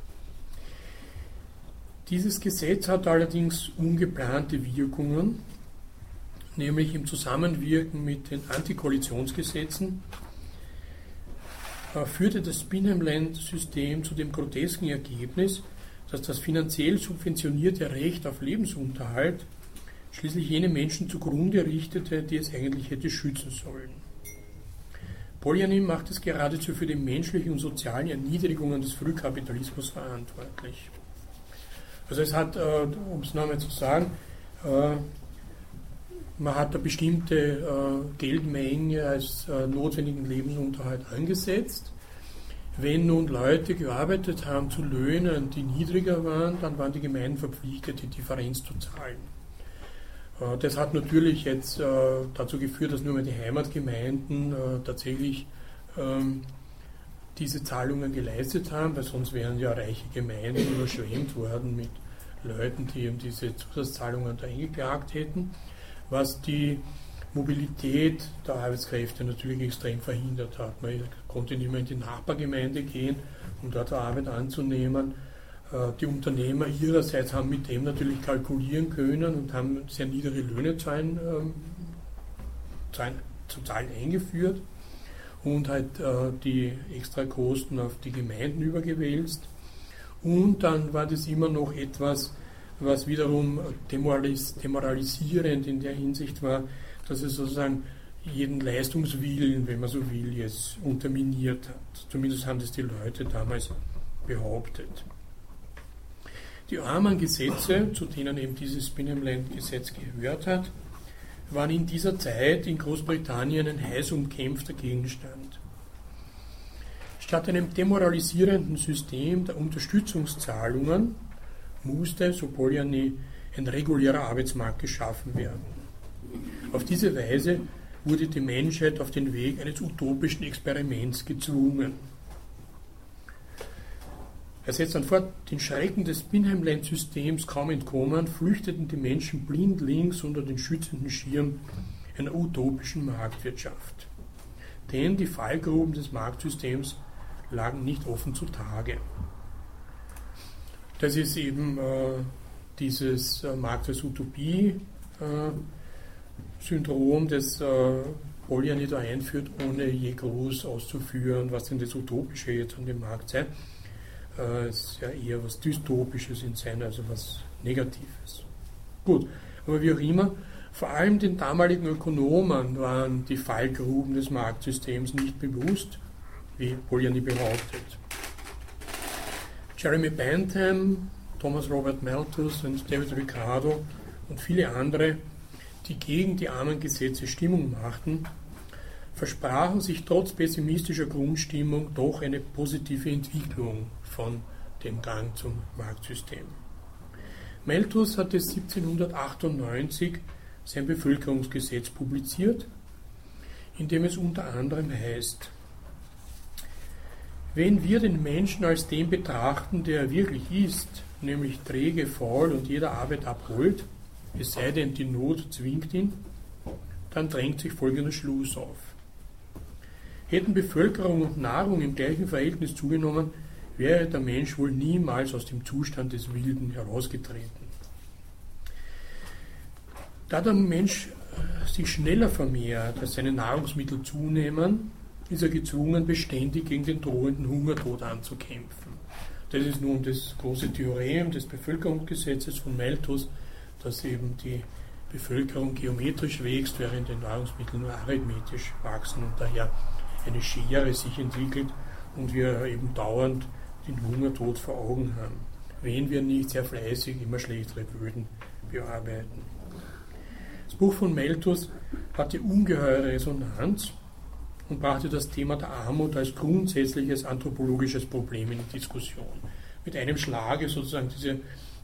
Dieses Gesetz hat allerdings ungeplante Wirkungen, nämlich im Zusammenwirken mit den Antikoalitionsgesetzen äh, führte das Spinheim-Land-System zu dem grotesken Ergebnis, dass das finanziell subventionierte Recht auf Lebensunterhalt schließlich jene Menschen zugrunde richtete, die es eigentlich hätte schützen sollen. Polyanin macht es geradezu für die menschlichen und sozialen Erniedrigungen des Frühkapitalismus verantwortlich. Also es hat, äh, um es nochmal zu sagen, äh, man hat eine bestimmte äh, Geldmenge als notwendigen Lebensunterhalt angesetzt. Wenn nun Leute gearbeitet haben zu Löhnen, die niedriger waren, dann waren die Gemeinden verpflichtet, die Differenz zu zahlen. Das hat natürlich jetzt dazu geführt, dass nur mehr die Heimatgemeinden tatsächlich ähm, diese Zahlungen geleistet haben, weil sonst wären ja reiche Gemeinden überschwemmt worden mit Leuten, die eben diese Zusatzzahlungen da eingeklagt hätten, was die Mobilität der Arbeitskräfte natürlich extrem verhindert hat. Man konnte nicht mehr in die Nachbargemeinde gehen, um dort Arbeit anzunehmen. Äh, die Unternehmer ihrerseits haben mit dem natürlich kalkulieren können und haben sehr niedere Löhne zahlen, ähm, zahlen, zu zahlen eingeführt und halt die Extrakosten auf die Gemeinden übergewälzt. Und dann war das immer noch etwas, was wiederum demoralis demoralisierend in der Hinsicht war, dass es sozusagen jeden Leistungswillen, wenn man so will, jetzt unterminiert hat. Zumindest haben das die Leute damals behauptet. Die armen Gesetze, zu denen eben dieses Binnenlandgesetz gehört hat, waren in dieser Zeit in Großbritannien ein heiß umkämpfter Gegenstand. Statt einem demoralisierenden System der Unterstützungszahlungen musste, so Polanyi, ein regulärer Arbeitsmarkt geschaffen werden. Auf diese Weise wurde die Menschheit auf den Weg eines utopischen Experiments gezwungen. Er setzt dann fort, den Schrecken des Binheimland-Systems kaum entkommen, flüchteten die Menschen blindlings unter den schützenden Schirm einer utopischen Marktwirtschaft. Denn die Fallgruben des Marktsystems lagen nicht offen zutage. Das ist eben äh, dieses äh, Markt als Utopie-Syndrom, äh, das äh, Polanyi da einführt, ohne je groß auszuführen, was denn das Utopische jetzt an dem Markt sei. Äh, ist ja eher was Dystopisches in sein, also was Negatives. Gut, aber wie auch immer, vor allem den damaligen Ökonomen waren die Fallgruben des Marktsystems nicht bewusst, wie Polanyi behauptet. Jeremy Bentham, Thomas Robert Malthus und David Ricardo und viele andere, die gegen die armen Gesetze Stimmung machten, versprachen sich trotz pessimistischer Grundstimmung doch eine positive Entwicklung von dem Gang zum Marktsystem. Malthus hatte 1798 sein Bevölkerungsgesetz publiziert, in dem es unter anderem heißt, wenn wir den Menschen als den betrachten, der er wirklich ist, nämlich träge, faul und jeder Arbeit abholt, es sei denn, die Not zwingt ihn, dann drängt sich folgender Schluss auf. Hätten Bevölkerung und Nahrung im gleichen Verhältnis zugenommen, wäre der Mensch wohl niemals aus dem Zustand des Wilden herausgetreten. Da der Mensch äh, sich schneller vermehrt, als seine Nahrungsmittel zunehmen, ist er gezwungen, beständig gegen den drohenden Hungertod anzukämpfen. Das ist nun das große Theorem des Bevölkerungsgesetzes von Malthus, dass eben die Bevölkerung geometrisch wächst, während die Nahrungsmittel nur arithmetisch wachsen und daher eine Schere sich entwickelt und wir eben dauernd den Hungertod vor Augen haben, wenn wir nicht sehr fleißig immer schlechtere Böden bearbeiten. Das Buch von Malthus hatte ungeheure Resonanz und brachte das Thema der Armut als grundsätzliches anthropologisches Problem in die Diskussion. Mit einem Schlage sozusagen diese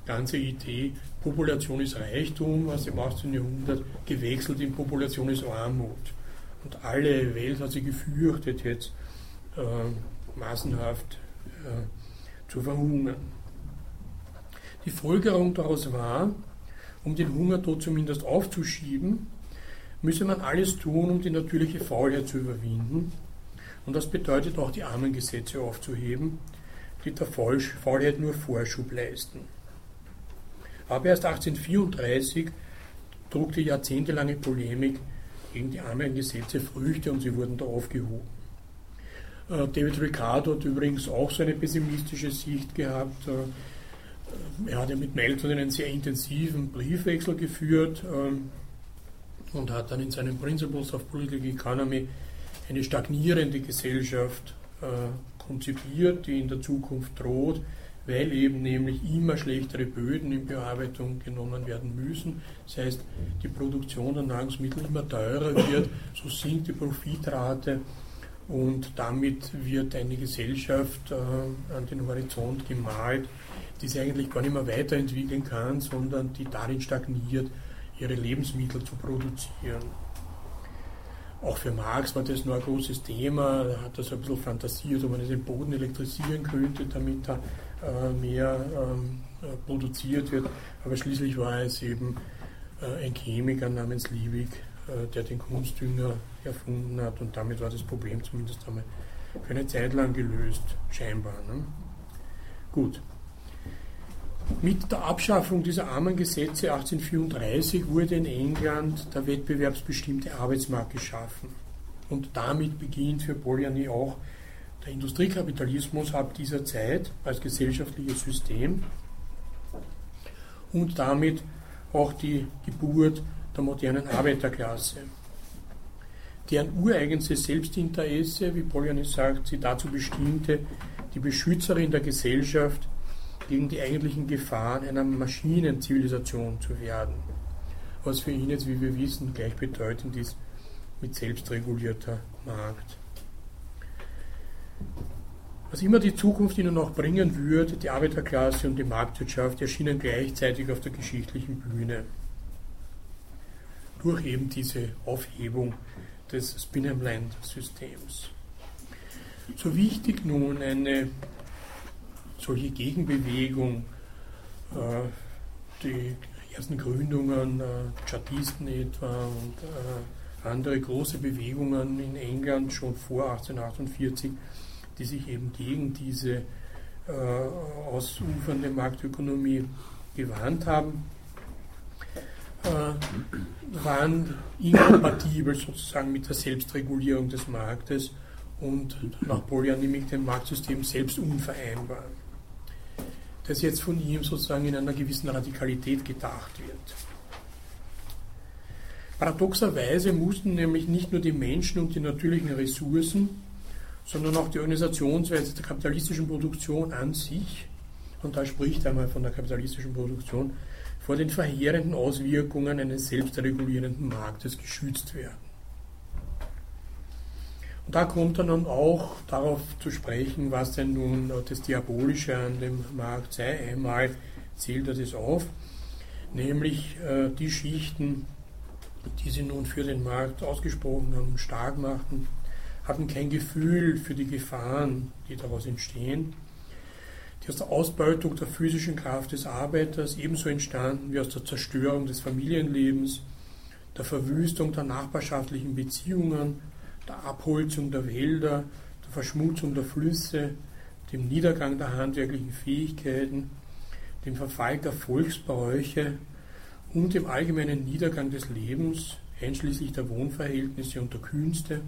ganze Idee, Population ist Reichtum, was im 18. Jahrhundert gewechselt in Population ist Armut. Und alle Welt hat sich gefürchtet, jetzt äh, massenhaft äh, zu verhungern. Die Folgerung daraus war, um den Hungertod zumindest aufzuschieben, müsse man alles tun, um die natürliche Faulheit zu überwinden. Und das bedeutet auch, die Armengesetze aufzuheben, die der Faulheit nur Vorschub leisten. Aber erst 1834 trug die jahrzehntelange Polemik gegen die Armengesetze Früchte und sie wurden da aufgehoben. Äh, David Ricardo hat übrigens auch so eine pessimistische Sicht gehabt. Äh, er hat ja mit Melton einen sehr intensiven Briefwechsel geführt ähm, und hat dann in seinen Principles of Political Economy eine stagnierende Gesellschaft äh, konzipiert, die in der Zukunft droht, weil eben nämlich immer schlechtere Böden in Bearbeitung genommen werden müssen. Das heißt, die Produktion der Nahrungsmittel immer teurer wird, so sinkt die Profitrate und damit wird eine Gesellschaft äh, an den Horizont gemalt, die sich eigentlich gar nicht mehr weiterentwickeln kann, sondern die darin stagniert, ihre Lebensmittel zu produzieren. Auch für Marx war das nur ein großes Thema. Er hat das ein bisschen fantasiert, ob man den Boden elektrisieren könnte, damit er mehr ähm, äh, produziert wird. Aber schließlich war es eben äh, ein Chemiker namens Liebig, äh, der den Kunstdünger erfunden hat und damit war das Problem zumindest einmal für eine Zeit lang gelöst, scheinbar. Ne? Gut. Mit der Abschaffung dieser armen Gesetze 1834 wurde in England der wettbewerbsbestimmte Arbeitsmarkt geschaffen. Und damit beginnt für Polanyi auch der Industriekapitalismus ab dieser Zeit als gesellschaftliches System. und damit auch die Geburt der modernen Arbeiterklasse. Deren ureigenste Selbstinteresse, wie Polanyi sagt, sie dazu bestimmte, die Beschützerin der Gesellschaft gegen die eigentlichen Gefahren einer Maschinenzivilisation zu werden. Was für ihn jetzt, wie wir wissen, gleichbedeutend ist mit selbstregulierter Markt. Was immer die Zukunft ihnen noch bringen würde, die Arbeiterklasse und die Marktwirtschaft erschienen gleichzeitig auf der geschichtlichen Bühne. Durch eben diese Aufhebung des Spinnerland-Systems. So wichtig nun eine solche Gegenbewegung, äh, die ersten Gründungen, äh, Chartisten etwa und äh, andere große Bewegungen in England schon vor 1848, die sich eben gegen diese äh, ausufernde Marktökonomie gewarnt haben, äh, waren inkompatibel sozusagen mit der Selbstregulierung des Marktes und nach Polanyi mit dem Marktsystem selbst unvereinbar. Das jetzt von ihm sozusagen in einer gewissen Radikalität gedacht wird. Paradoxerweise mussten nämlich nicht nur die Menschen und die natürlichen Ressourcen, sondern auch die Organisationsweise der kapitalistischen Produktion an sich, und da spricht er mal von der kapitalistischen Produktion, vor den verheerenden Auswirkungen eines selbstregulierenden Marktes geschützt werden. Und da kommt er dann auch darauf zu sprechen, was denn nun das Diabolische an dem Markt sei. Einmal zählt er das auf, nämlich äh, die Schichten, die sie nun für den Markt ausgesprochen haben, stark machten, hatten kein Gefühl für die Gefahren, die daraus entstehen. Die aus der Ausbeutung der physischen Kraft des Arbeiters ebenso entstanden wie aus der Zerstörung des Familienlebens, der Verwüstung der nachbarschaftlichen Beziehungen, der Abholzung der Wälder, der Verschmutzung der Flüsse, dem Niedergang der handwerklichen Fähigkeiten, dem Verfall der Volksbräuche und dem allgemeinen Niedergang des Lebens, einschließlich der Wohnverhältnisse und der Künste,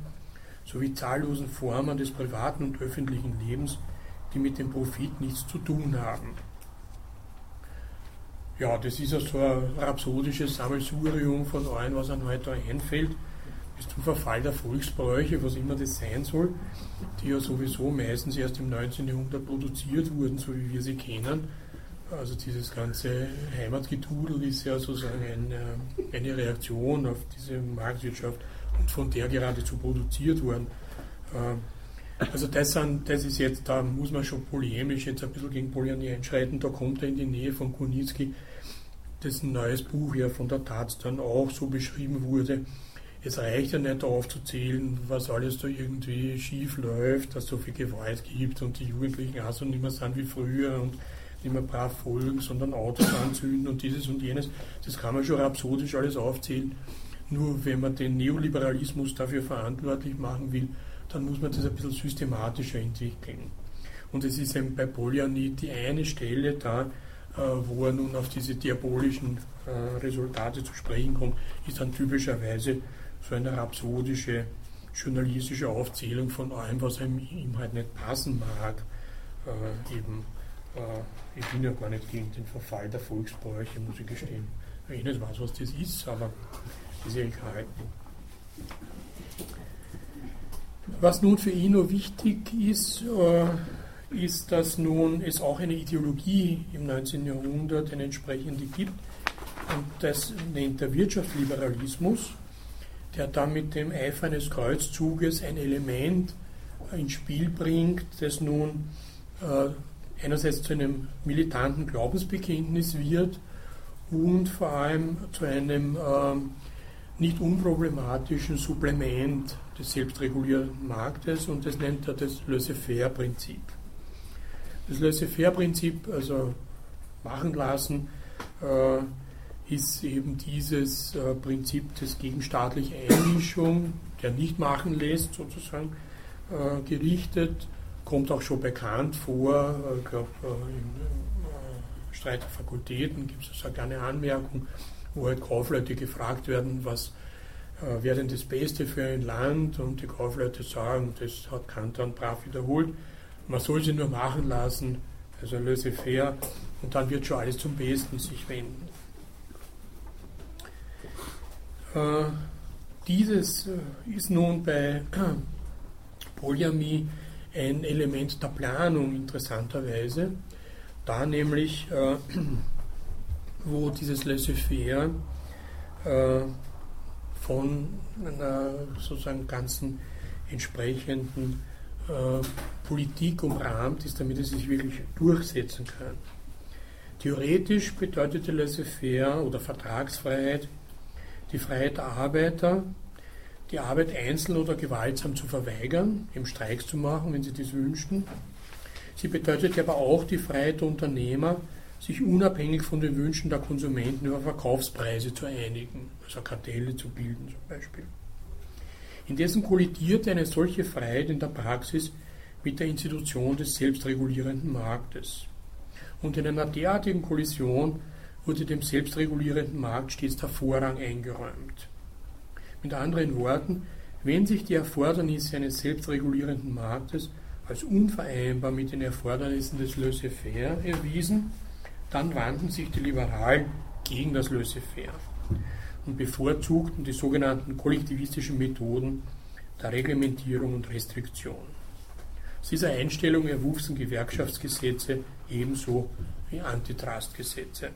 sowie zahllosen Formen des privaten und öffentlichen Lebens, die mit dem Profit nichts zu tun haben. Ja, das ist ja so ein rhapsodisches Sammelsurium von allem, was einem heute einfällt, bis zum Verfall der Volksbräuche, was immer das sein soll, die ja sowieso meistens erst im 19. Jahrhundert produziert wurden, so wie wir sie kennen. Also dieses ganze Heimatgetudel ist ja sozusagen eine, eine Reaktion auf diese Marktwirtschaft und von der geradezu produziert worden. Äh, also das, sind, das ist jetzt, da muss man schon polemisch jetzt ein bisschen gegen Polanyi einschreiten, da kommt er in die Nähe von Kunitzki, dessen neues Buch ja von der Taz dann auch so beschrieben wurde. Es reicht ja nicht aufzuzählen, was alles da irgendwie schief läuft, dass es so viel Gewalt gibt und die Jugendlichen auch so nicht mehr sind wie früher und nicht mehr brav folgen, sondern Autos anzünden und dieses und jenes. Das kann man schon rhapsodisch alles aufzählen. Nur wenn man den Neoliberalismus dafür verantwortlich machen will, dann muss man das ein bisschen systematischer entwickeln. Und es ist eben bei Polanyi die eine Stelle da, äh, wo er nun auf diese diabolischen äh, Resultate zu sprechen kommt, ist dann typischerweise so eine rhapsodische journalistische Aufzählung von allem, was ihm, halt nicht passen mag. Äh, eben, ich bin ja gar nicht gegen den Verfall der Volksbräuche, muss ich gestehen. Ich nicht weiß, was das ist, aber ist ja. Was nun für ihn nur wichtig ist, äh, ist, dass nun es auch eine Ideologie im 19. Jahrhundert, eine entsprechende gibt. Und das nennt der Wirtschaftsliberalismus, der dann mit dem Eifer eines Kreuzzuges ein Element ins Spiel bringt, das nun äh, einerseits zu einem militanten Glaubensbekenntnis wird und vor allem zu einem äh, nicht unproblematischen Supplement des selbstregulierenden Marktes und das nennt er das Laissez-faire-Prinzip. Das Laissez-faire-Prinzip, also machen lassen, äh, ist eben dieses äh, Prinzip des gegenstaatlichen Einmischung, der nicht machen lässt, sozusagen, äh, gerichtet. Kommt auch schon bekannt vor, ich glaube, äh, im Streit der Fakultäten gibt es sogar eine Anmerkung, wo halt Kaufleute gefragt werden, was äh, wäre denn das Beste für ein Land? Und die Kaufleute sagen, das hat Kant dann brav wiederholt, man soll sie nur machen lassen, also laissez-faire und dann wird schon alles zum Besten sich wenden. Äh, dieses äh, ist nun bei [CLEARS THROAT] Polyamie ein Element der Planung interessanterweise, da nämlich, äh, wo dieses Laissez-faire äh, von einer sozusagen ganzen entsprechenden äh, Politik umrahmt ist, damit es sich wirklich durchsetzen kann. Theoretisch bedeutete Laissez-faire oder Vertragsfreiheit die Freiheit der Arbeiter, die Arbeit einzeln oder gewaltsam zu verweigern, im Streiks zu machen, wenn sie das wünschten. Sie bedeutete aber auch die Freiheit der Unternehmer, sich unabhängig von den Wünschen der Konsumenten über Verkaufspreise zu einigen, also Kartelle zu bilden zum Beispiel. Indessen kollidierte eine solche Freiheit in der Praxis mit der Institution des selbstregulierenden Marktes. Und in einer derartigen Kollision wurde dem selbstregulierenden Markt stets der Vorrang eingeräumt. Mit anderen Worten, wenn sich die Erfordernisse eines selbstregulierenden Marktes als unvereinbar mit den Erfordernissen des Laissez-faire erwiesen, dann wandten sich die Liberalen gegen das Laissez-faire und bevorzugten die sogenannten kollektivistischen Methoden der Reglementierung und Restriktion. Aus dieser Einstellung erwuchsen Gewerkschaftsgesetze ebenso wie Antitrustgesetze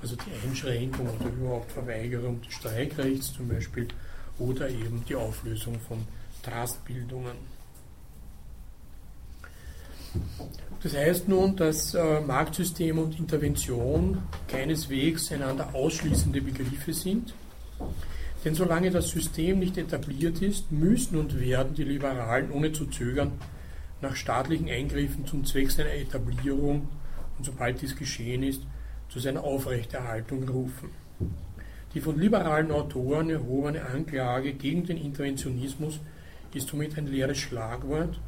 also die Einschränkung oder überhaupt Verweigerung des Streikrechts zum Beispiel oder eben die Auflösung von Trustbildungen. Das heißt nun, dass äh, Marktsystem und Intervention keineswegs einander ausschließende Begriffe sind. Denn solange das System nicht etabliert ist, müssen und werden die Liberalen ohne zu zögern nach staatlichen Eingriffen zum Zweck seiner Etablierung und sobald dies geschehen ist, zu seiner Aufrechterhaltung rufen. Die von liberalen Autoren erhobene Anklage gegen den Interventionismus ist somit ein leeres Schlagwort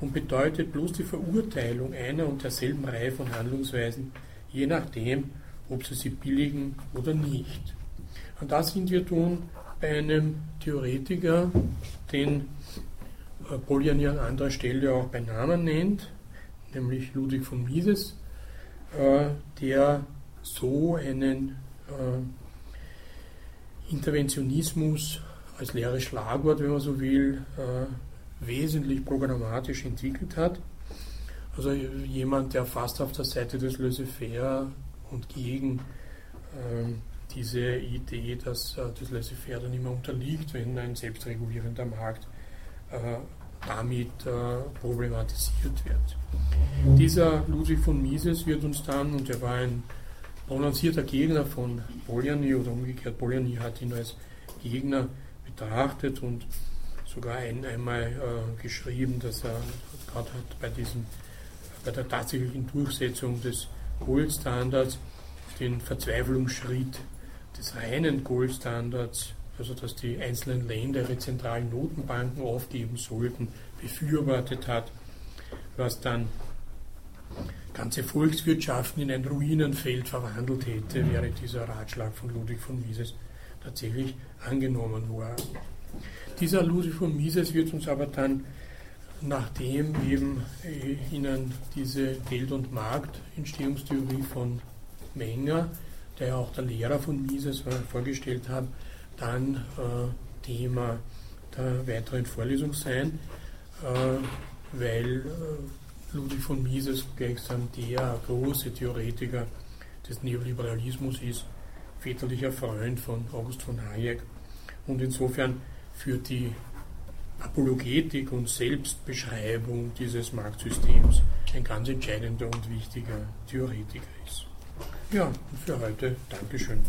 und bedeutet bloß die Verurteilung einer und derselben Reihe von Handlungsweisen, je nachdem, ob sie sie billigen oder nicht. Und da sind wir nun bei einem Theoretiker, den äh, Polanyi an anderer Stelle auch bei Namen nennt, nämlich Ludwig von Mises, äh, der so einen äh, Interventionismus als leeres Schlagwort, wenn man so will, wesentlich programmatisch entwickelt hat. Also jemand, der fast auf der Seite des Laissez-faire und gegen äh, diese Idee, dass äh, das Laissez-faire dann immer unterliegt, wenn ein selbstregulierender Markt äh, damit äh, problematisiert wird. Dieser Ludwig von Mises wird uns dann, und er war ein prononcierter Gegner von Polanyi oder umgekehrt, Polanyi hat ihn als Gegner betrachtet und sogar ein, einmal äh, geschrieben, dass er gerade bei diesem, bei der tatsächlichen Durchsetzung des Goldstandards den Verzweiflungsschritt des reinen Goldstandards also dass die einzelnen Länder ihre zentralen Notenbanken aufgeben sollten, befürwortet hat, was dann ganze Volkswirtschaften in ein Ruinenfeld verwandelt hätte, wäre dieser Ratschlag von Ludwig von Mises tatsächlich angenommen worden. Dieser Ludwig von Mises wird uns aber dann, nachdem eben äh, Ihnen diese Geld- und Marktentstehungstheorie von Menger, der ja auch der Lehrer von Mises war, vorgestellt hat, dann äh, Thema der weiteren Vorlesung sein, äh, weil äh, Ludwig von Mises gleichsam der große Theoretiker des Neoliberalismus ist, väterlicher Freund von August von Hayek. Und insofern für die Apologetik und Selbstbeschreibung dieses Marktsystems ein ganz entscheidender und wichtiger Theoretiker ist. Ja, für heute Dankeschön.